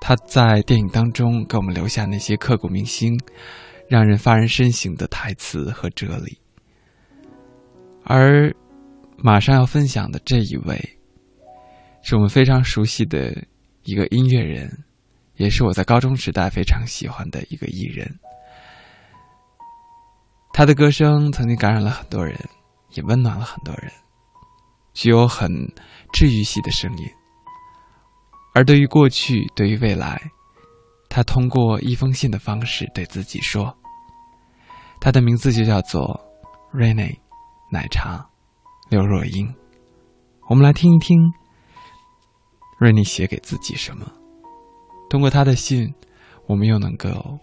他在电影当中给我们留下那些刻骨铭心。让人发人深省的台词和哲理，而马上要分享的这一位，是我们非常熟悉的一个音乐人，也是我在高中时代非常喜欢的一个艺人。他的歌声曾经感染了很多人，也温暖了很多人，具有很治愈系的声音。而对于过去，对于未来，他通过一封信的方式对自己说。他的名字就叫做 Rainy 奶茶刘若英。我们来听一听 Rainy 写给自己什么。通过他的信，我们又能够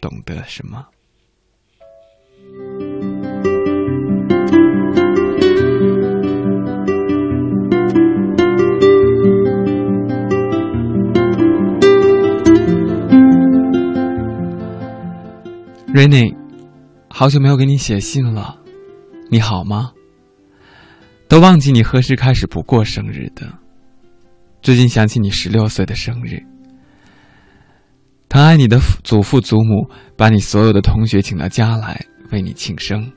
懂得什么？Rainy。好久没有给你写信了，你好吗？都忘记你何时开始不过生日的。最近想起你十六岁的生日，疼爱你的祖父祖母把你所有的同学请到家来为你庆生，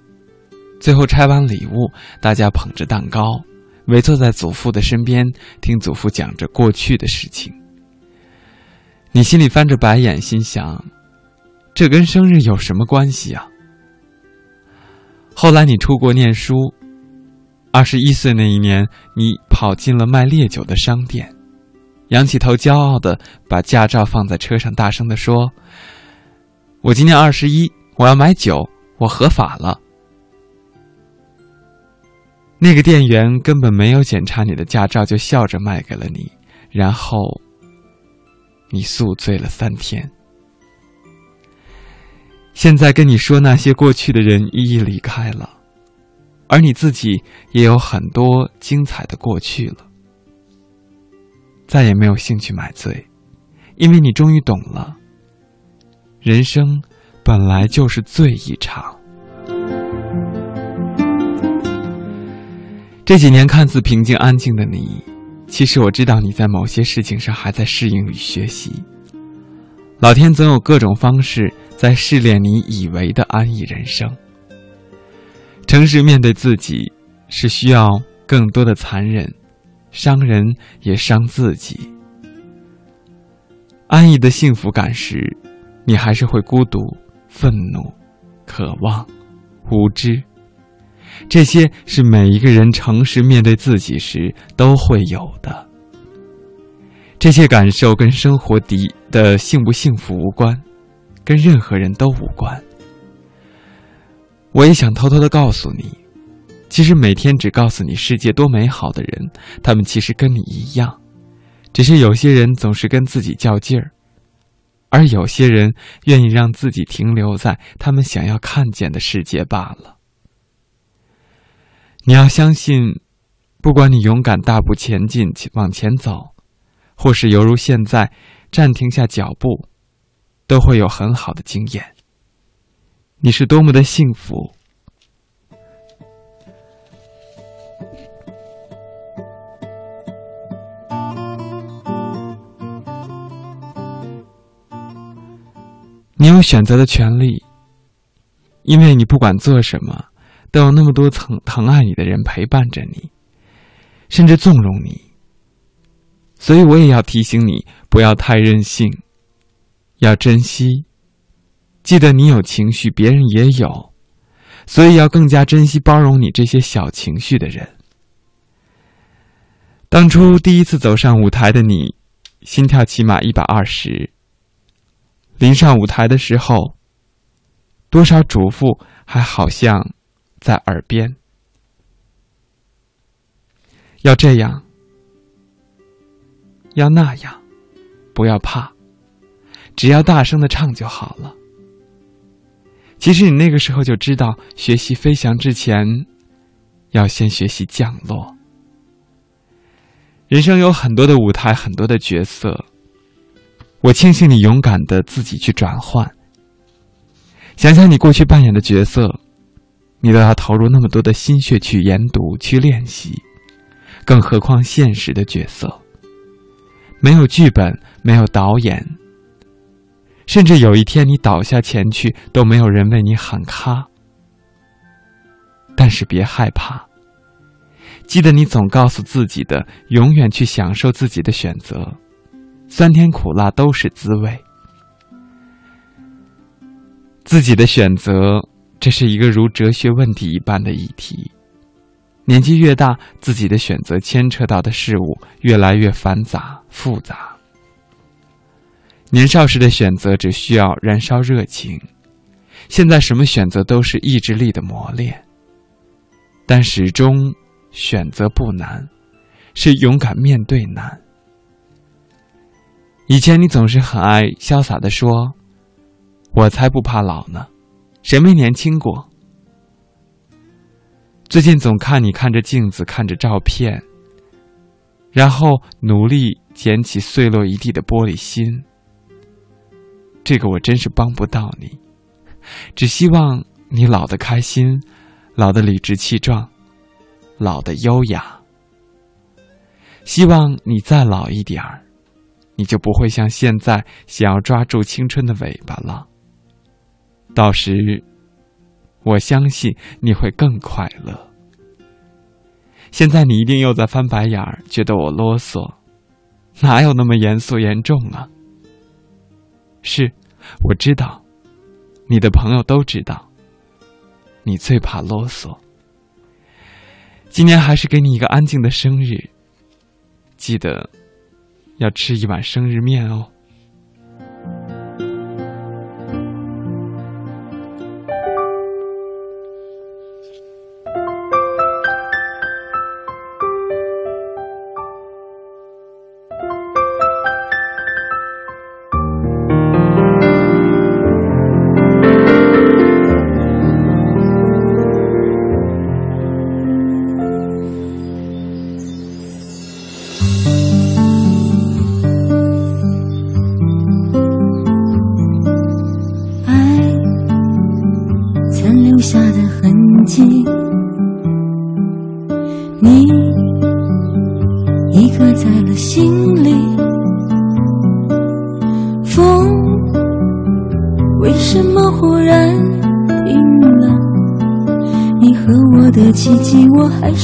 最后拆完礼物，大家捧着蛋糕，围坐在祖父的身边，听祖父讲着过去的事情。你心里翻着白眼，心想：这跟生日有什么关系啊？后来你出国念书，二十一岁那一年，你跑进了卖烈酒的商店，仰起头骄傲的把驾照放在车上，大声的说：“我今年二十一，我要买酒，我合法了。”那个店员根本没有检查你的驾照，就笑着卖给了你，然后你宿醉了三天。现在跟你说那些过去的人一一离开了，而你自己也有很多精彩的过去了，再也没有兴趣买醉，因为你终于懂了，人生本来就是醉一场。这几年看似平静安静的你，其实我知道你在某些事情上还在适应与学习。老天总有各种方式。在试炼你以为的安逸人生。诚实面对自己，是需要更多的残忍，伤人也伤自己。安逸的幸福感时，你还是会孤独、愤怒、渴望、无知。这些是每一个人诚实面对自己时都会有的。这些感受跟生活底的幸不幸福无关。跟任何人都无关。我也想偷偷的告诉你，其实每天只告诉你世界多美好的人，他们其实跟你一样，只是有些人总是跟自己较劲儿，而有些人愿意让自己停留在他们想要看见的世界罢了。你要相信，不管你勇敢大步前进往前走，或是犹如现在暂停下脚步。都会有很好的经验。你是多么的幸福。你有选择的权利，因为你不管做什么，都有那么多疼疼爱你的人陪伴着你，甚至纵容你。所以我也要提醒你，不要太任性，要珍惜。记得你有情绪，别人也有，所以要更加珍惜、包容你这些小情绪的人。当初第一次走上舞台的你，心跳起码一百二十。临上舞台的时候，多少嘱咐还好像在耳边，要这样，要那样，不要怕，只要大声的唱就好了。其实你那个时候就知道，学习飞翔之前，要先学习降落。人生有很多的舞台，很多的角色。我庆幸你勇敢的自己去转换。想想你过去扮演的角色，你都要投入那么多的心血去研读、去练习，更何况现实的角色，没有剧本，没有导演，甚至有一天你倒下前去，都没有人为你喊卡。但是别害怕，记得你总告诉自己的，永远去享受自己的选择。酸甜苦辣都是滋味，自己的选择，这是一个如哲学问题一般的议题。年纪越大，自己的选择牵扯到的事物越来越繁杂复杂。年少时的选择只需要燃烧热情，现在什么选择都是意志力的磨练。但始终选择不难，是勇敢面对难。以前你总是很爱潇洒的说：“我才不怕老呢，谁没年轻过？”最近总看你看着镜子，看着照片，然后努力捡起碎落一地的玻璃心。这个我真是帮不到你，只希望你老得开心，老得理直气壮，老得优雅。希望你再老一点儿。你就不会像现在想要抓住青春的尾巴了。到时，我相信你会更快乐。现在你一定又在翻白眼儿，觉得我啰嗦，哪有那么严肃严重啊？是，我知道，你的朋友都知道，你最怕啰嗦。今年还是给你一个安静的生日，记得。要吃一碗生日面哦。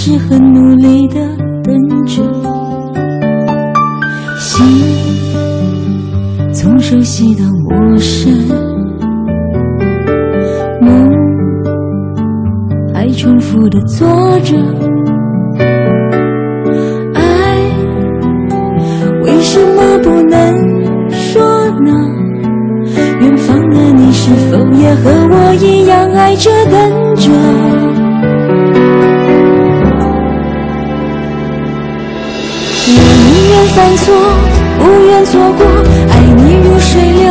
是很努力的等着心从熟悉到陌生梦还重复的做着爱为什么不能说呢？远方的你是否也和我一样爱着等着错，不愿错过，爱你如水流，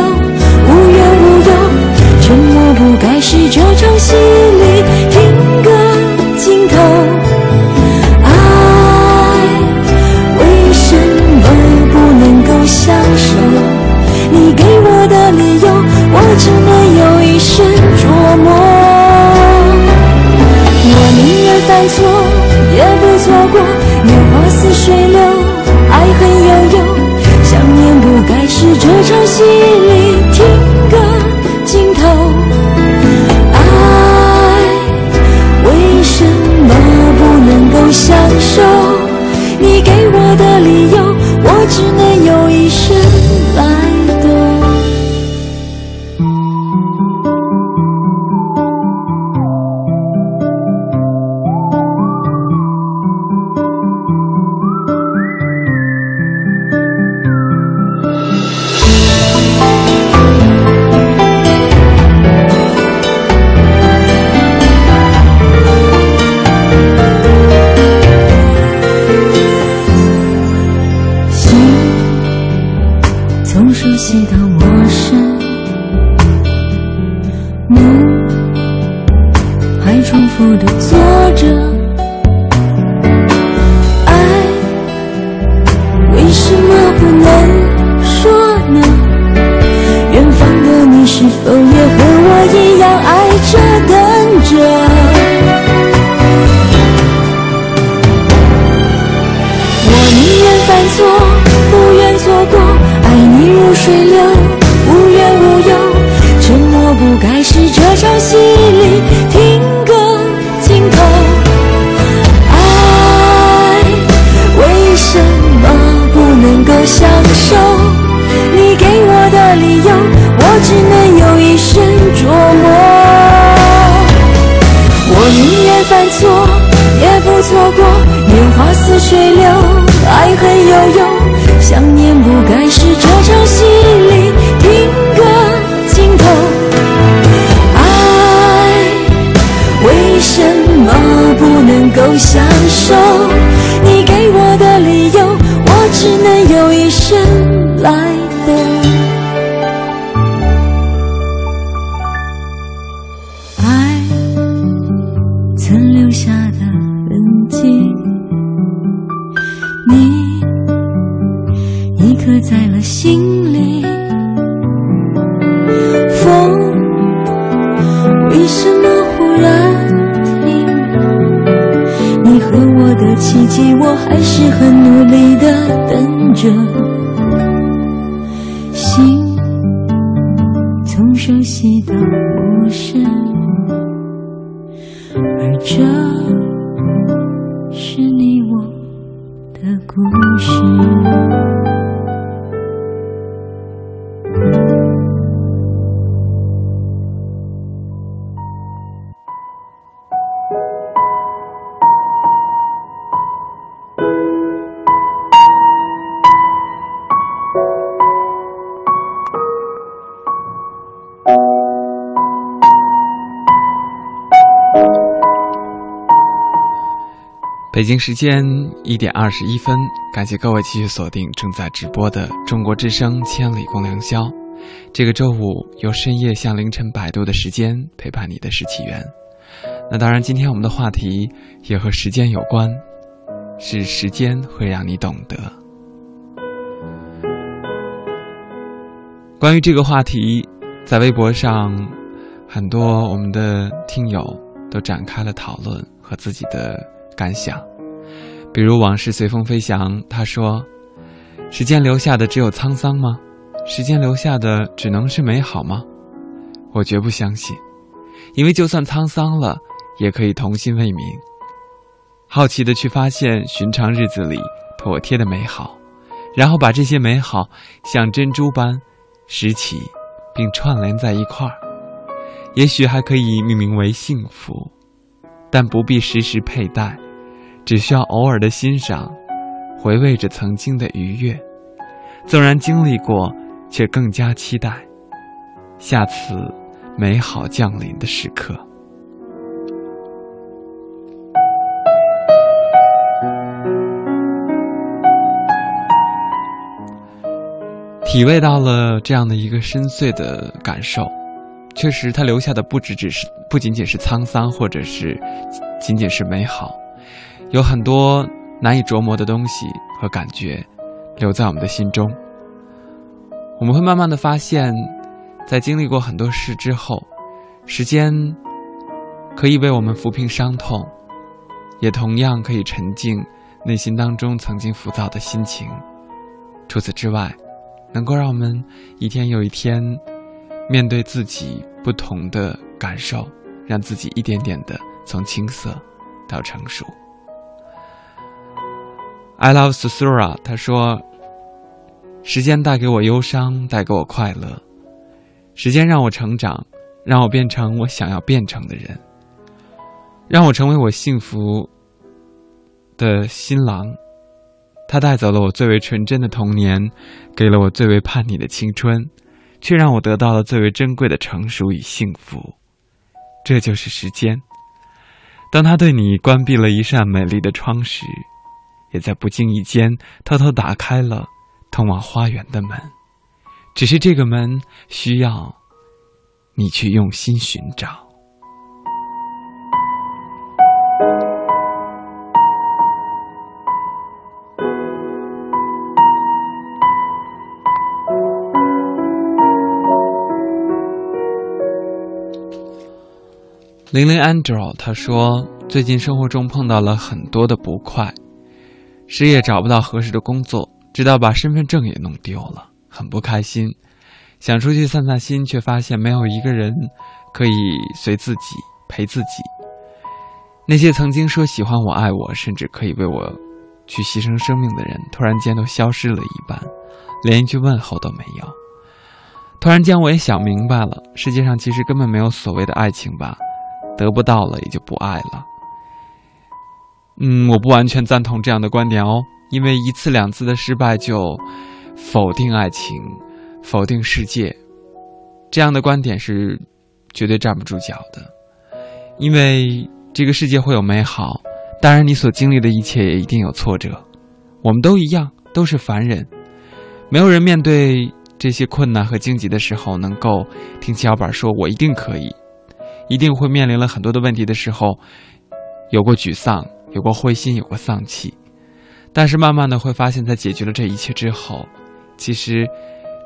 无怨无尤。沉默不该是这场戏里停格镜头。爱为什么不能够相守？你给我的理由，我只能有一生。what you need 这北京时间一点二十一分，感谢各位继续锁定正在直播的中国之声《千里共良宵》。这个周五，由深夜向凌晨摆渡的时间陪伴你的是起源。那当然，今天我们的话题也和时间有关，是时间会让你懂得。关于这个话题，在微博上，很多我们的听友都展开了讨论和自己的感想。比如往事随风飞翔，他说：“时间留下的只有沧桑吗？时间留下的只能是美好吗？我绝不相信，因为就算沧桑了，也可以童心未泯。好奇的去发现寻常日子里妥帖的美好，然后把这些美好像珍珠般拾起，并串联在一块儿。也许还可以命名为幸福，但不必时时佩戴。”只需要偶尔的欣赏，回味着曾经的愉悦，纵然经历过，却更加期待下次美好降临的时刻。体味到了这样的一个深邃的感受，确实，它留下的不只只是不仅仅是沧桑，或者是仅仅是美好。有很多难以琢磨的东西和感觉留在我们的心中，我们会慢慢的发现，在经历过很多事之后，时间可以为我们抚平伤痛，也同样可以沉静内心当中曾经浮躁的心情。除此之外，能够让我们一天又一天面对自己不同的感受，让自己一点点的从青涩到成熟。I love Susura，他说：“时间带给我忧伤，带给我快乐。时间让我成长，让我变成我想要变成的人，让我成为我幸福的新郎。他带走了我最为纯真的童年，给了我最为叛逆的青春，却让我得到了最为珍贵的成熟与幸福。这就是时间。当他对你关闭了一扇美丽的窗时。”也在不经意间偷偷打开了通往花园的门。只是这个门需要你去用心寻找。零零 Andrew 他说，最近生活中碰到了很多的不快，失业找不到合适的工作，直到把身份证也弄丢了，很不开心。想出去散散心，却发现没有一个人可以随自己陪自己。那些曾经说喜欢我、爱我，甚至可以为我去牺牲生命的人，突然间都消失了一般，连一句问候都没有。突然间，我也想明白了，世界上其实根本没有所谓的爱情吧。得不到了也就不爱了。嗯，我不完全赞同这样的观点哦，因为一次两次的失败就否定爱情、否定世界，这样的观点是绝对站不住脚的。因为这个世界会有美好，当然你所经历的一切也一定有挫折。我们都一样，都是凡人，没有人面对这些困难和荆棘的时候能够听小板说“我一定可以”。一定会面临了很多的问题的时候，有过沮丧，有过灰心，有过丧气，但是慢慢的会发现，在解决了这一切之后，其实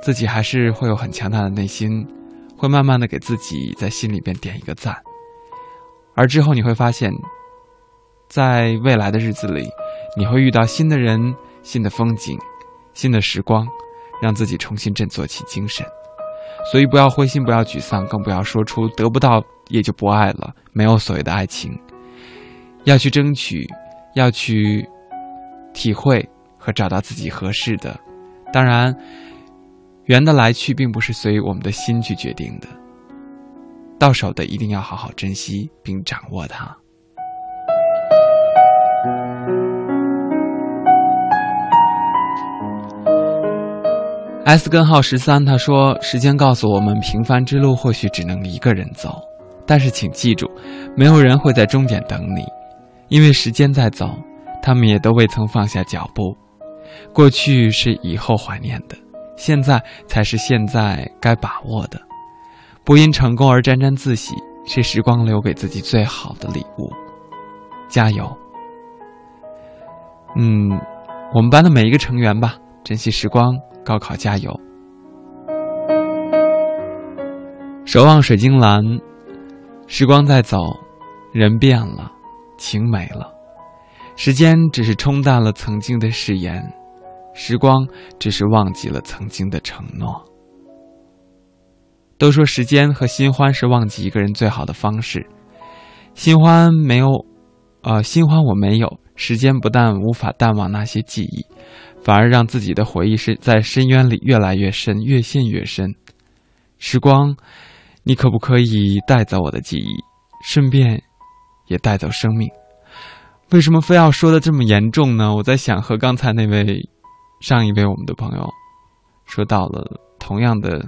自己还是会有很强大的内心，会慢慢的给自己在心里边点一个赞，而之后你会发现，在未来的日子里，你会遇到新的人、新的风景、新的时光，让自己重新振作起精神。所以不要灰心，不要沮丧，更不要说出得不到。也就不爱了，没有所谓的爱情。要去争取，要去体会和找到自己合适的。当然，缘的来去并不是随我们的心去决定的。到手的一定要好好珍惜并掌握它。S 根号十三他说：“时间告诉我们，平凡之路或许只能一个人走。”但是请记住，没有人会在终点等你，因为时间在走，他们也都未曾放下脚步。过去是以后怀念的，现在才是现在该把握的。不因成功而沾沾自喜，是时光留给自己最好的礼物。加油！嗯，我们班的每一个成员吧，珍惜时光，高考加油！守望水晶蓝。时光在走，人变了，情没了，时间只是冲淡了曾经的誓言，时光只是忘记了曾经的承诺。都说时间和新欢是忘记一个人最好的方式，新欢没有，呃，新欢我没有。时间不但无法淡忘那些记忆，反而让自己的回忆是在深渊里越来越深，越陷越深。时光。你可不可以带走我的记忆，顺便也带走生命？为什么非要说的这么严重呢？我在想，和刚才那位上一位我们的朋友说到了同样的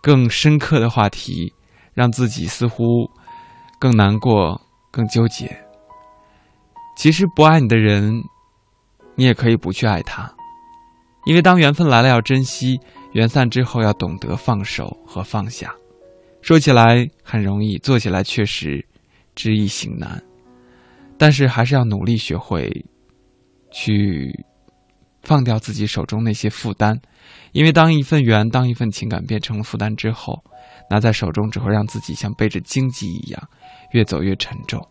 更深刻的话题，让自己似乎更难过、更纠结。其实不爱你的人，你也可以不去爱他，因为当缘分来了要珍惜，缘散之后要懂得放手和放下。说起来很容易，做起来确实知易行难，但是还是要努力学会去放掉自己手中那些负担，因为当一份缘、当一份情感变成了负担之后，拿在手中只会让自己像背着荆棘一样越走越沉重。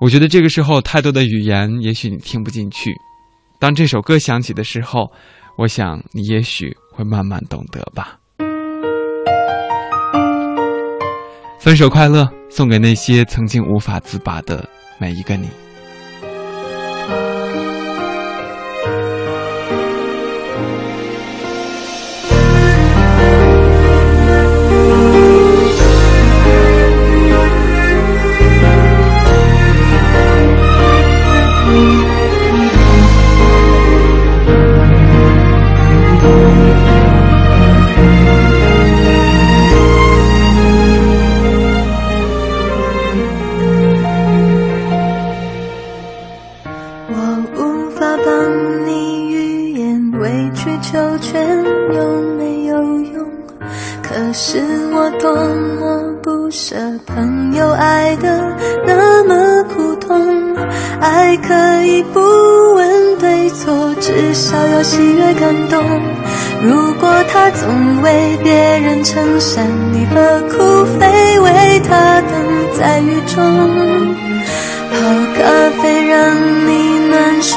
我觉得这个时候太多的语言也许你听不进去，当这首歌响起的时候，我想你也许会慢慢懂得吧。分手快乐，送给那些曾经无法自拔的每一个你。还可以不问对错，至少有喜悦感动。如果他总为别人撑伞，你何苦非为他等在雨中，泡咖啡让你暖手。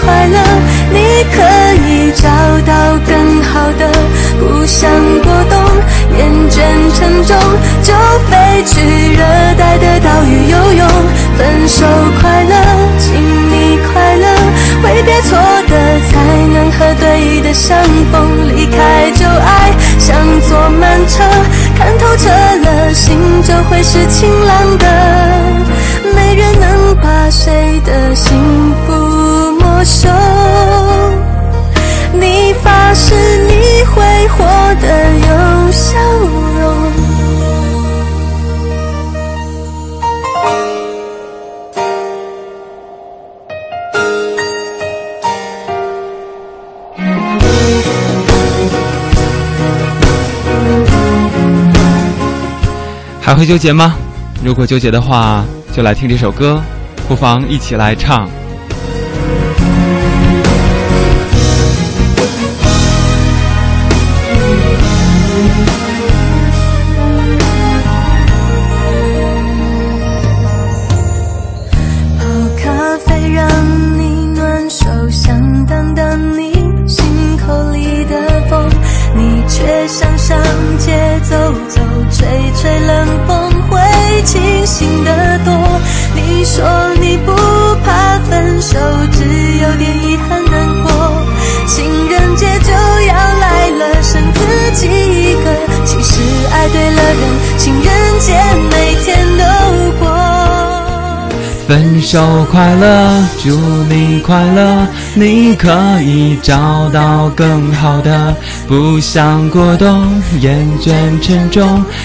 快乐，你可以找到更好的。不想过冬，厌倦沉重，就飞去热带的岛屿游泳。分手快乐，请你快乐，挥别错的，才能和对的相逢。离开旧爱，像坐慢车，看透彻了，心就会是晴朗的。没人能把谁的幸福没收。你发誓你会活得有笑容。还会纠结吗？如果纠结的话。就来听这首歌，不妨一起来唱。清醒的多，你说你不怕分手，只有点遗憾难过。情人节就要来了，剩自己一个。其实爱对了人，情人节每天都过。分手快乐，祝你快乐，你可以找到更好的。不想过冬，厌倦沉重，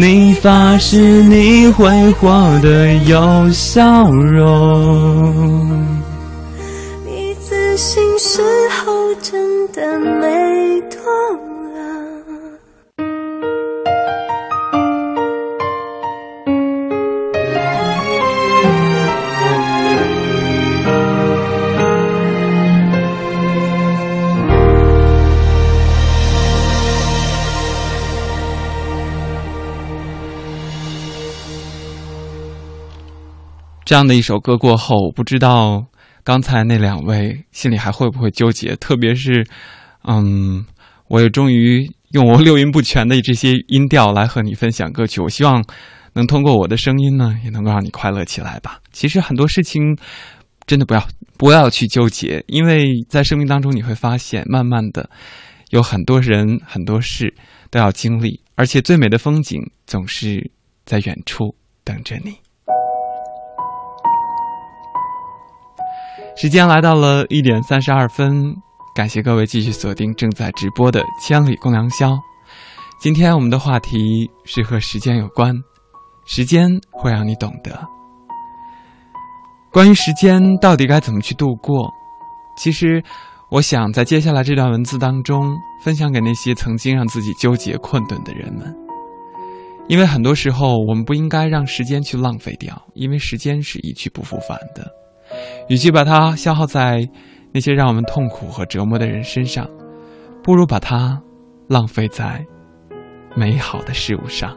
你发誓你会活得有笑容。你自信时候真的没多。这样的一首歌过后，不知道刚才那两位心里还会不会纠结？特别是，嗯，我也终于用我六音不全的这些音调来和你分享歌曲。我希望能通过我的声音呢，也能够让你快乐起来吧。其实很多事情真的不要不要去纠结，因为在生命当中你会发现，慢慢的有很多人很多事都要经历，而且最美的风景总是在远处等着你。时间来到了一点三十二分，感谢各位继续锁定正在直播的《千里共良宵》。今天我们的话题是和时间有关，时间会让你懂得。关于时间到底该怎么去度过，其实我想在接下来这段文字当中分享给那些曾经让自己纠结困顿的人们，因为很多时候我们不应该让时间去浪费掉，因为时间是一去不复返的。与其把它消耗在那些让我们痛苦和折磨的人身上，不如把它浪费在美好的事物上。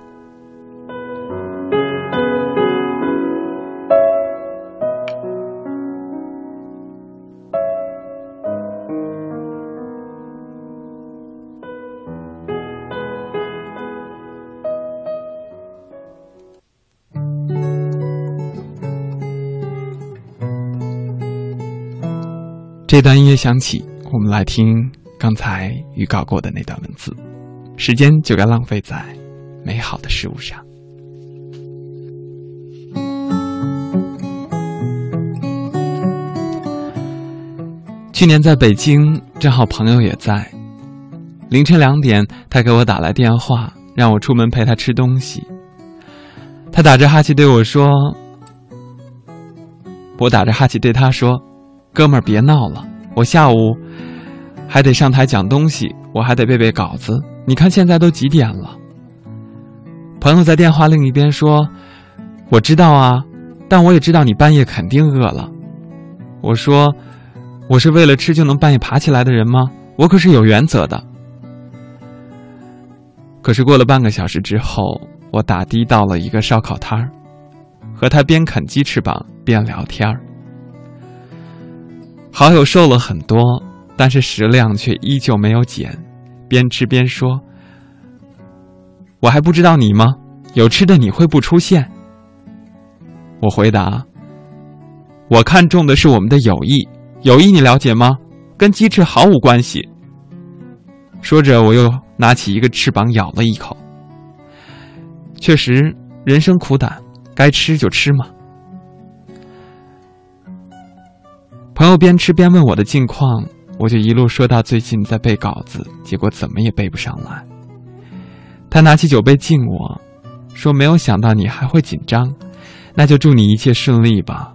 这段音乐响起，我们来听刚才预告过的那段文字。时间就该浪费在美好的事物上。去年在北京，正好朋友也在。凌晨两点，他给我打来电话，让我出门陪他吃东西。他打着哈欠对我说：“我打着哈欠对他说，哥们儿别闹了，我下午还得上台讲东西，我还得背背稿子。你看现在都几点了？”朋友在电话另一边说：“我知道啊，但我也知道你半夜肯定饿了。”我说。我是为了吃就能半夜爬起来的人吗？我可是有原则的。可是过了半个小时之后，我打的到了一个烧烤摊儿，和他边啃鸡翅膀边聊天儿。好友瘦了很多，但是食量却依旧没有减，边吃边说：“我还不知道你吗？有吃的你会不出现？”我回答：“我看重的是我们的友谊。”友谊你了解吗？跟鸡翅毫无关系。说着，我又拿起一个翅膀咬了一口。确实，人生苦短，该吃就吃嘛。朋友边吃边问我的近况，我就一路说到最近在背稿子，结果怎么也背不上来。他拿起酒杯敬我，说：“没有想到你还会紧张，那就祝你一切顺利吧。”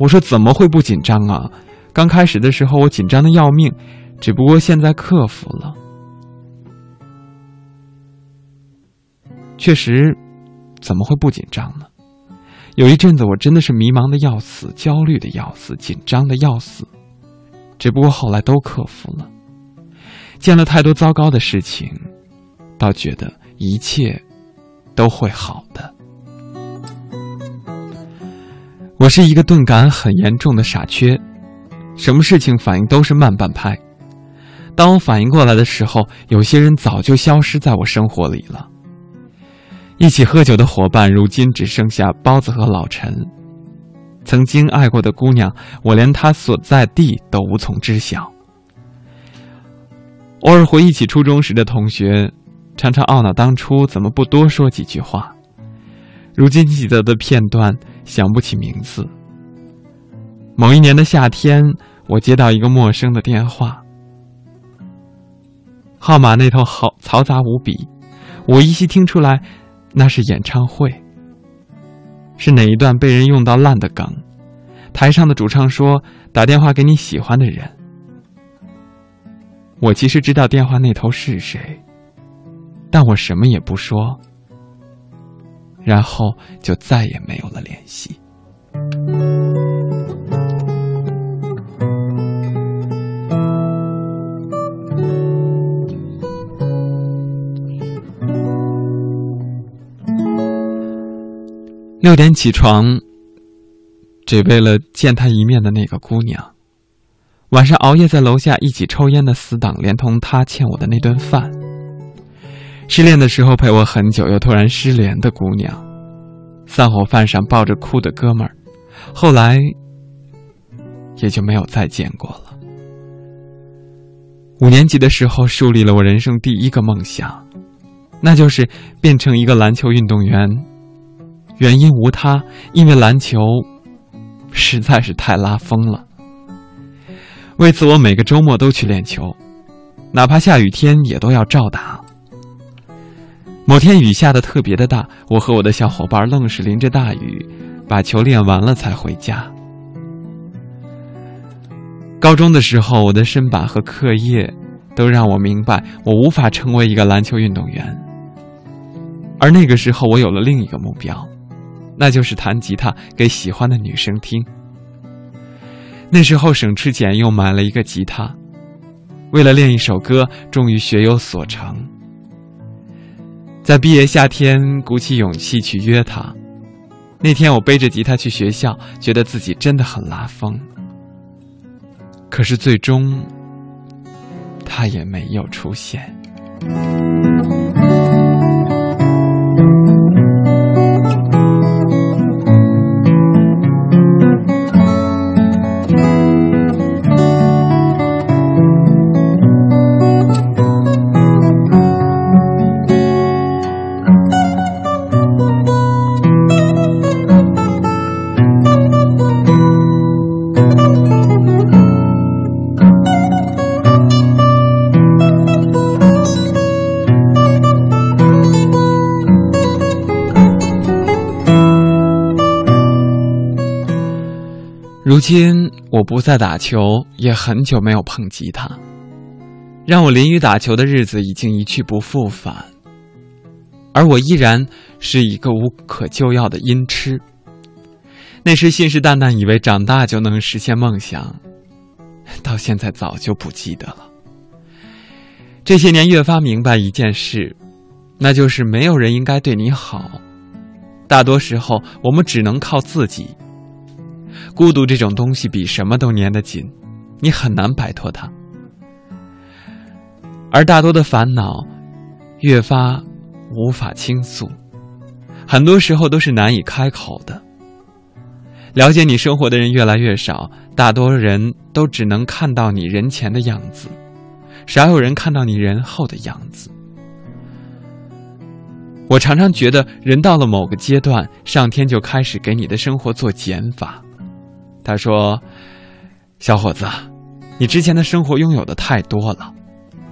我说怎么会不紧张啊？刚开始的时候我紧张的要命，只不过现在克服了。确实，怎么会不紧张呢？有一阵子我真的是迷茫的要死，焦虑的要死，紧张的要死，只不过后来都克服了。见了太多糟糕的事情，倒觉得一切都会好的。我是一个钝感很严重的傻缺，什么事情反应都是慢半拍。当我反应过来的时候，有些人早就消失在我生活里了。一起喝酒的伙伴，如今只剩下包子和老陈。曾经爱过的姑娘，我连她所在地都无从知晓。偶尔回忆起初中时的同学，常常懊恼当初怎么不多说几句话。如今记得的片段。想不起名字。某一年的夏天，我接到一个陌生的电话，号码那头好嘈杂无比，我依稀听出来，那是演唱会。是哪一段被人用到烂的梗？台上的主唱说：“打电话给你喜欢的人。”我其实知道电话那头是谁，但我什么也不说。然后就再也没有了联系。六点起床，只为了见他一面的那个姑娘。晚上熬夜在楼下一起抽烟的死党，连同他欠我的那顿饭。失恋的时候陪我很久，又突然失联的姑娘，散伙饭上抱着哭的哥们儿，后来也就没有再见过了。五年级的时候树立了我人生第一个梦想，那就是变成一个篮球运动员。原因无他，因为篮球实在是太拉风了。为此，我每个周末都去练球，哪怕下雨天也都要照打。某天雨下的特别的大，我和我的小伙伴愣是淋着大雨，把球练完了才回家。高中的时候，我的身板和课业都让我明白，我无法成为一个篮球运动员。而那个时候，我有了另一个目标，那就是弹吉他给喜欢的女生听。那时候省吃俭用买了一个吉他，为了练一首歌，终于学有所成。在毕业夏天，鼓起勇气去约他。那天我背着吉他去学校，觉得自己真的很拉风。可是最终，他也没有出现。如今我不再打球，也很久没有碰吉他。让我淋雨打球的日子已经一去不复返，而我依然是一个无可救药的音痴。那时信誓旦旦以为长大就能实现梦想，到现在早就不记得了。这些年越发明白一件事，那就是没有人应该对你好，大多时候我们只能靠自己。孤独这种东西比什么都粘得紧，你很难摆脱它。而大多的烦恼，越发无法倾诉，很多时候都是难以开口的。了解你生活的人越来越少，大多人都只能看到你人前的样子，少有人看到你人后的样子。我常常觉得，人到了某个阶段，上天就开始给你的生活做减法。他说：“小伙子，你之前的生活拥有的太多了。”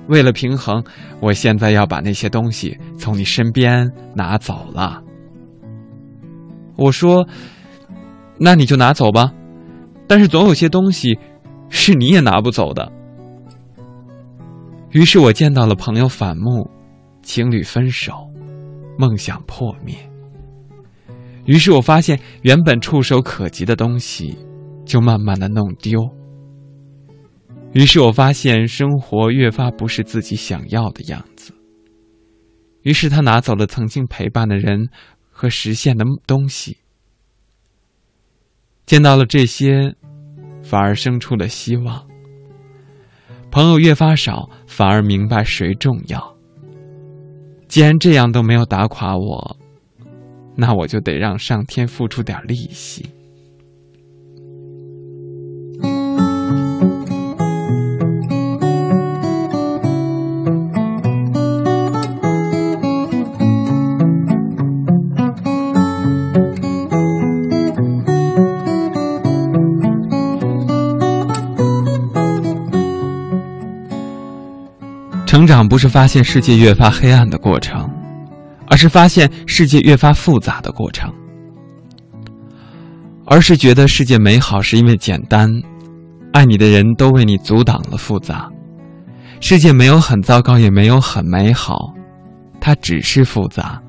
为了平衡，我现在要把那些东西从你身边拿走了。我说：“那你就拿走吧，但是总有些东西是你也拿不走的。”于是我见到了朋友反目，情侣分手，梦想破灭。于是我发现，原本触手可及的东西，就慢慢的弄丢。于是我发现生活越发不是自己想要的样子。于是他拿走了曾经陪伴的人和实现的东西。见到了这些，反而生出了希望。朋友越发少，反而明白谁重要。既然这样都没有打垮我，那我就得让上天付出点利息。长不是发现世界越发黑暗的过程，而是发现世界越发复杂的过程。而是觉得世界美好是因为简单，爱你的人都为你阻挡了复杂。世界没有很糟糕，也没有很美好，它只是复杂。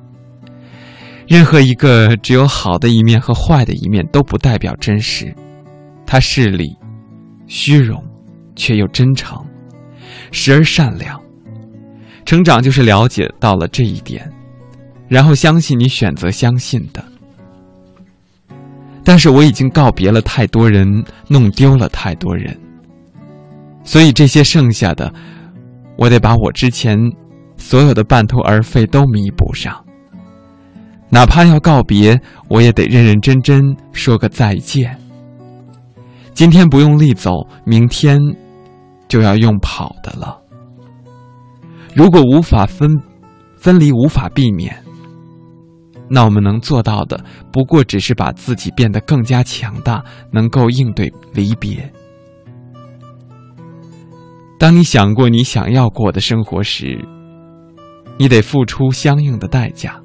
任何一个只有好的一面和坏的一面都不代表真实，它势利、虚荣，却又真诚，时而善良。成长就是了解到了这一点，然后相信你选择相信的。但是我已经告别了太多人，弄丢了太多人，所以这些剩下的，我得把我之前所有的半途而废都弥补上。哪怕要告别，我也得认认真真说个再见。今天不用力走，明天就要用跑的了。如果无法分分离，无法避免，那我们能做到的，不过只是把自己变得更加强大，能够应对离别。当你想过你想要过的生活时，你得付出相应的代价。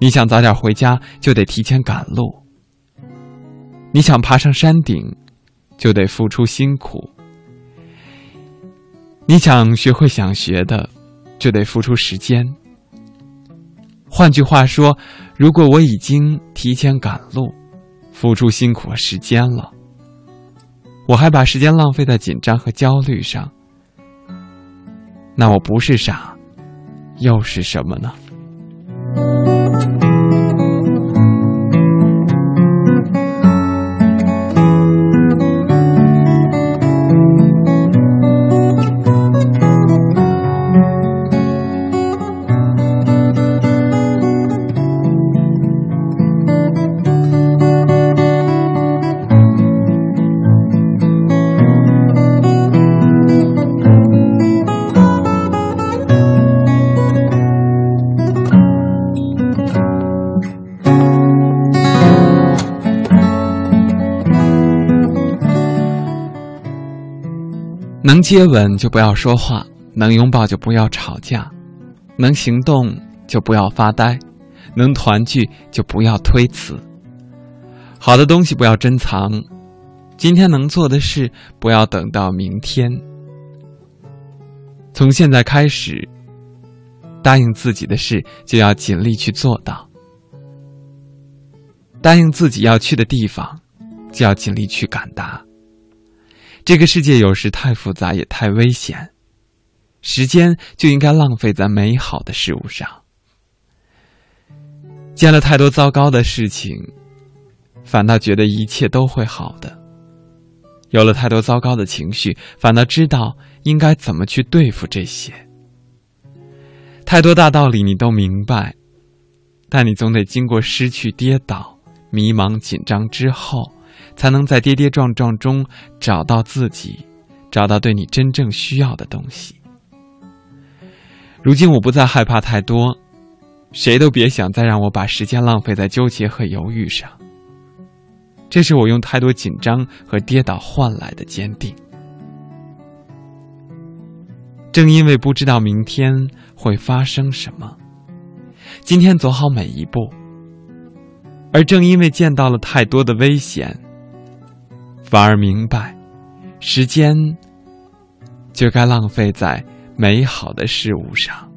你想早点回家，就得提前赶路；你想爬上山顶，就得付出辛苦。你想学会想学的，就得付出时间。换句话说，如果我已经提前赶路，付出辛苦和时间了，我还把时间浪费在紧张和焦虑上，那我不是傻，又是什么呢？能接吻就不要说话，能拥抱就不要吵架，能行动就不要发呆，能团聚就不要推辞。好的东西不要珍藏，今天能做的事，不要等到明天。从现在开始，答应自己的事就要尽力去做到；答应自己要去的地方，就要尽力去赶达。这个世界有时太复杂，也太危险，时间就应该浪费在美好的事物上。见了太多糟糕的事情，反倒觉得一切都会好的；有了太多糟糕的情绪，反倒知道应该怎么去对付这些。太多大道理你都明白，但你总得经过失去、跌倒、迷茫、紧张之后，才能在跌跌撞撞中找到自己，找到对你真正需要的东西。如今我不再害怕太多。谁都别想再让我把时间浪费在纠结和犹豫上。这是我用太多紧张和跌倒换来的坚定。正因为不知道明天会发生什么，今天走好每一步。而正因为见到了太多的危险，反而明白，时间就该浪费在美好的事物上。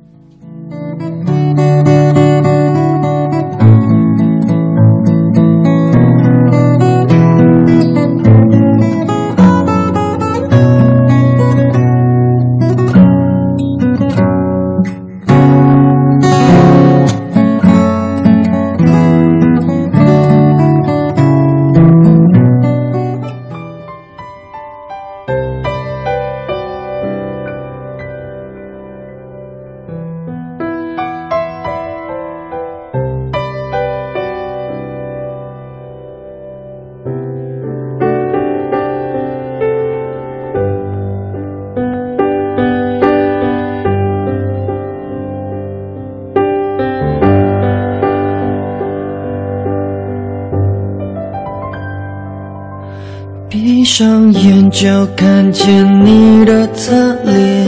就看见你的侧脸，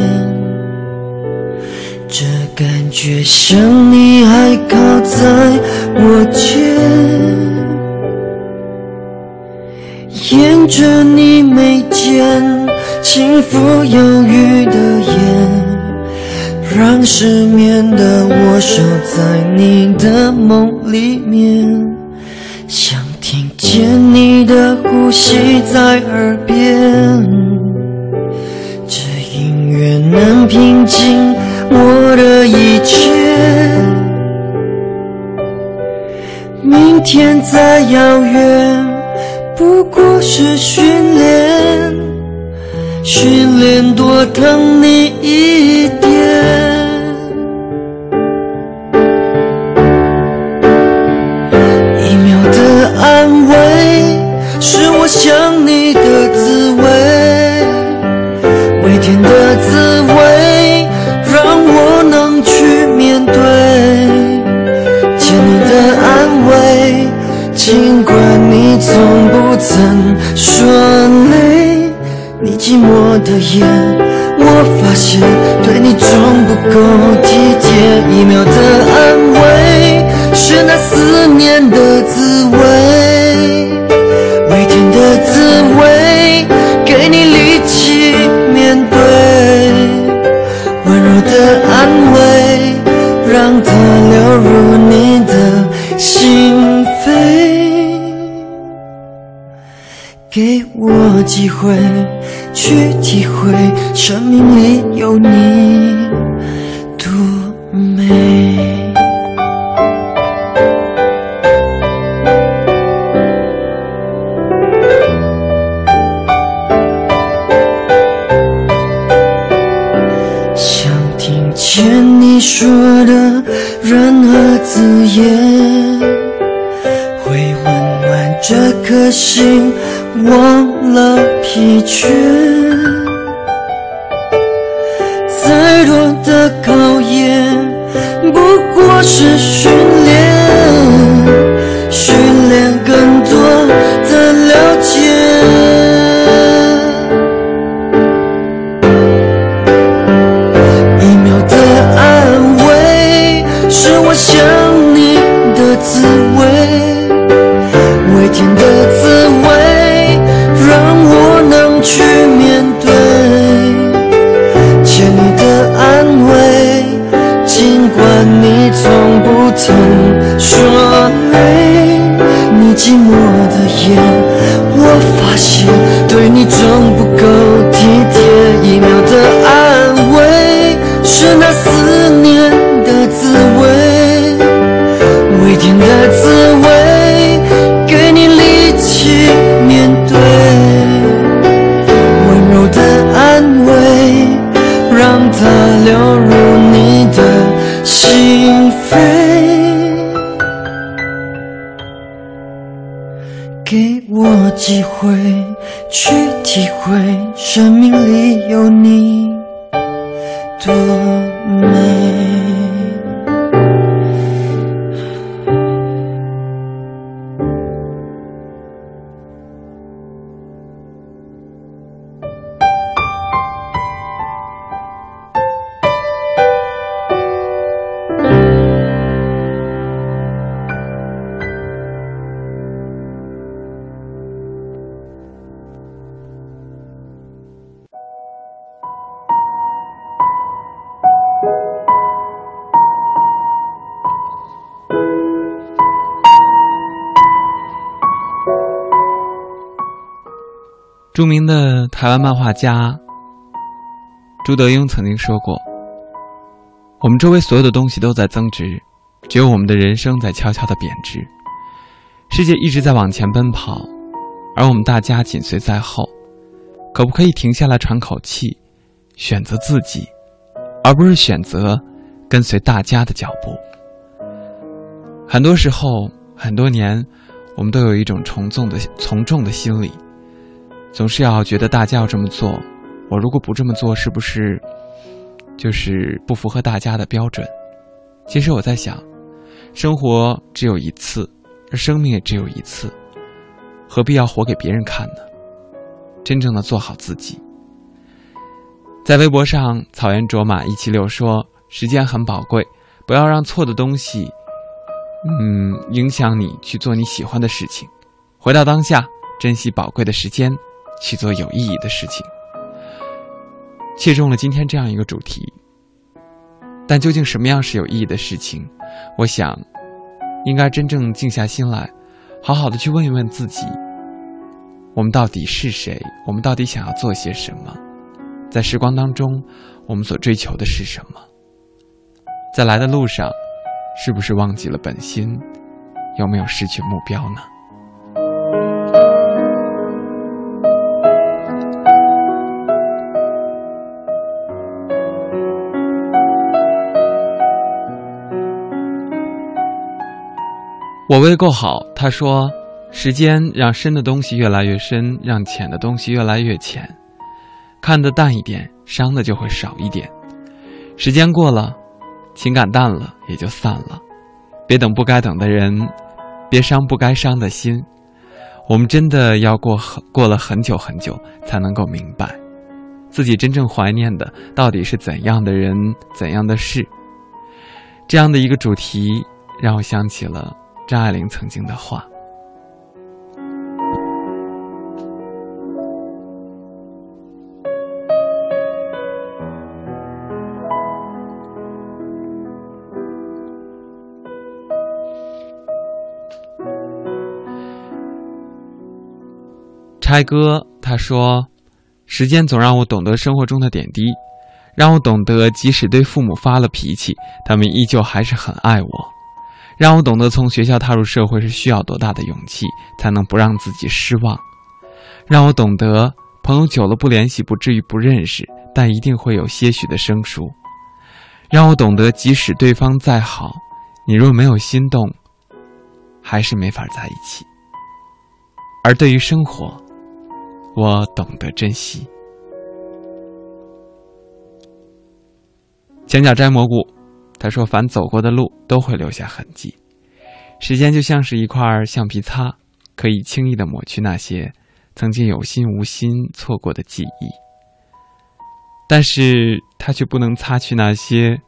这感觉像你还靠在我肩，沿着你眉间轻抚忧郁的眼，让失眠的我守在你的梦里面。呼吸在耳边，这音乐能平静我的一切。明天再遥远，不过是训练，训练多疼你一的夜，我发现对你总不够体贴。一秒的安慰，是那思念的滋味。的滋味，给你力气面对，温柔的安慰，让它流入你的心扉，给我机会去体会生命里有你多美。想听见你说的任何字眼，会温暖这颗心，忘了疲倦。家朱德庸曾经说过：“我们周围所有的东西都在增值，只有我们的人生在悄悄的贬值。世界一直在往前奔跑，而我们大家紧随在后。可不可以停下来喘口气，选择自己，而不是选择跟随大家的脚步？很多时候，很多年，我们都有一种从众的从众的心理。”总是要觉得大家要这么做，我如果不这么做，是不是就是不符合大家的标准？其实我在想，生活只有一次，而生命也只有一次，何必要活给别人看呢？真正的做好自己。在微博上，草原卓玛一七六说：“时间很宝贵，不要让错的东西，嗯，影响你去做你喜欢的事情。回到当下，珍惜宝贵的时间。”去做有意义的事情，切中了今天这样一个主题。但究竟什么样是有意义的事情？我想，应该真正静下心来，好好的去问一问自己：我们到底是谁？我们到底想要做些什么？在时光当中，我们所追求的是什么？在来的路上，是不是忘记了本心？有没有失去目标呢？我胃够好，他说：“时间让深的东西越来越深，让浅的东西越来越浅。看得淡一点，伤的就会少一点。时间过了，情感淡了，也就散了。别等不该等的人，别伤不该伤的心。我们真的要过很过了很久很久，才能够明白，自己真正怀念的到底是怎样的人，怎样的事。这样的一个主题，让我想起了。”张爱玲曾经的话：“拆歌。”他说：“时间总让我懂得生活中的点滴，让我懂得，即使对父母发了脾气，他们依旧还是很爱我。”让我懂得，从学校踏入社会是需要多大的勇气，才能不让自己失望；让我懂得，朋友久了不联系不至于不认识，但一定会有些许的生疏；让我懂得，即使对方再好，你若没有心动，还是没法在一起。而对于生活，我懂得珍惜。前脚摘蘑菇。他说：“凡走过的路都会留下痕迹，时间就像是一块橡皮擦，可以轻易的抹去那些曾经有心无心错过的记忆。但是，他却不能擦去那些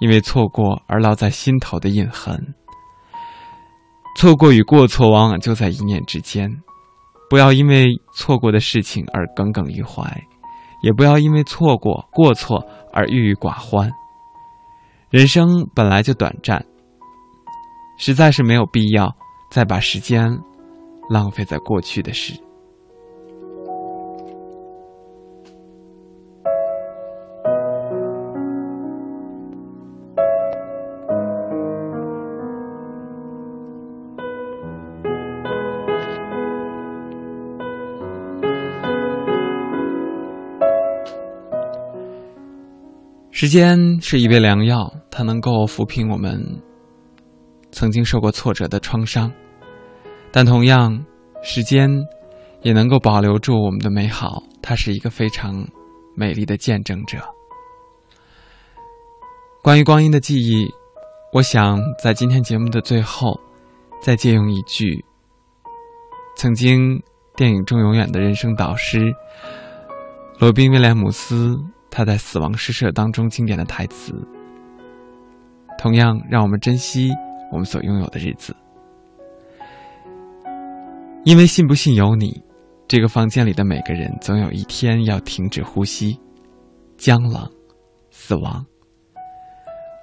因为错过而烙在心头的印痕。错过与过错往往就在一念之间，不要因为错过的事情而耿耿于怀，也不要因为错过过错而郁郁寡欢。”人生本来就短暂，实在是没有必要再把时间浪费在过去的事。时间是一味良药，它能够抚平我们曾经受过挫折的创伤，但同样，时间也能够保留住我们的美好。它。是一个非常美丽的见证者。关于光阴的记忆，我想在今天节目的最后，再借用一句曾经电影中永远的人生导师罗宾威廉姆斯他在《死亡诗社》当中经典的台词。同样，让我们珍惜我们所拥有的日子，因为信不信由你。这个房间里的每个人，总有一天要停止呼吸，僵冷，死亡。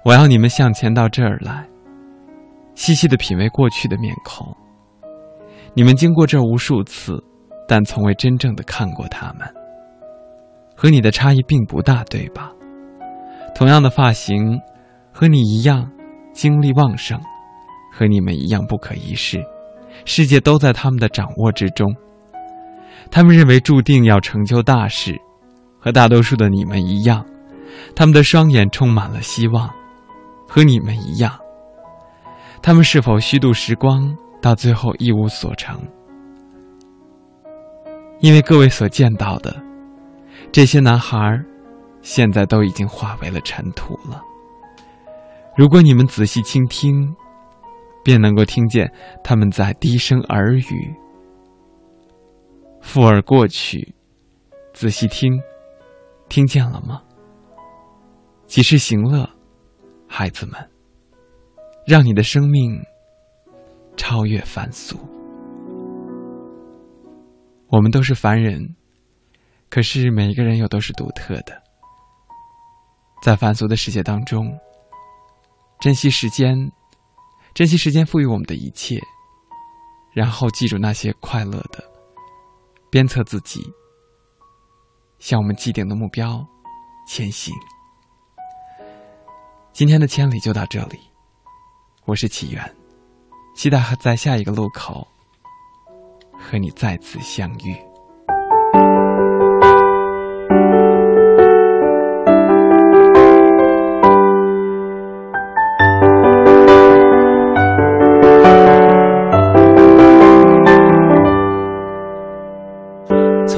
我要你们向前到这儿来，细细的品味过去的面孔。你们经过这无数次，但从未真正的看过他们。和你的差异并不大，对吧？同样的发型，和你一样，精力旺盛，和你们一样不可一世。世界都在他们的掌握之中。他们认为注定要成就大事，和大多数的你们一样，他们的双眼充满了希望，和你们一样。他们是否虚度时光，到最后一无所成？因为各位所见到的这些男孩，现在都已经化为了尘土了。如果你们仔细倾听，便能够听见他们在低声耳语。附耳过去，仔细听，听见了吗？及时行乐，孩子们，让你的生命超越凡俗。我们都是凡人，可是每一个人又都是独特的。在凡俗的世界当中，珍惜时间，珍惜时间赋予我们的一切，然后记住那些快乐的。鞭策自己，向我们既定的目标前行。今天的千里就到这里，我是启源，期待在下一个路口和你再次相遇。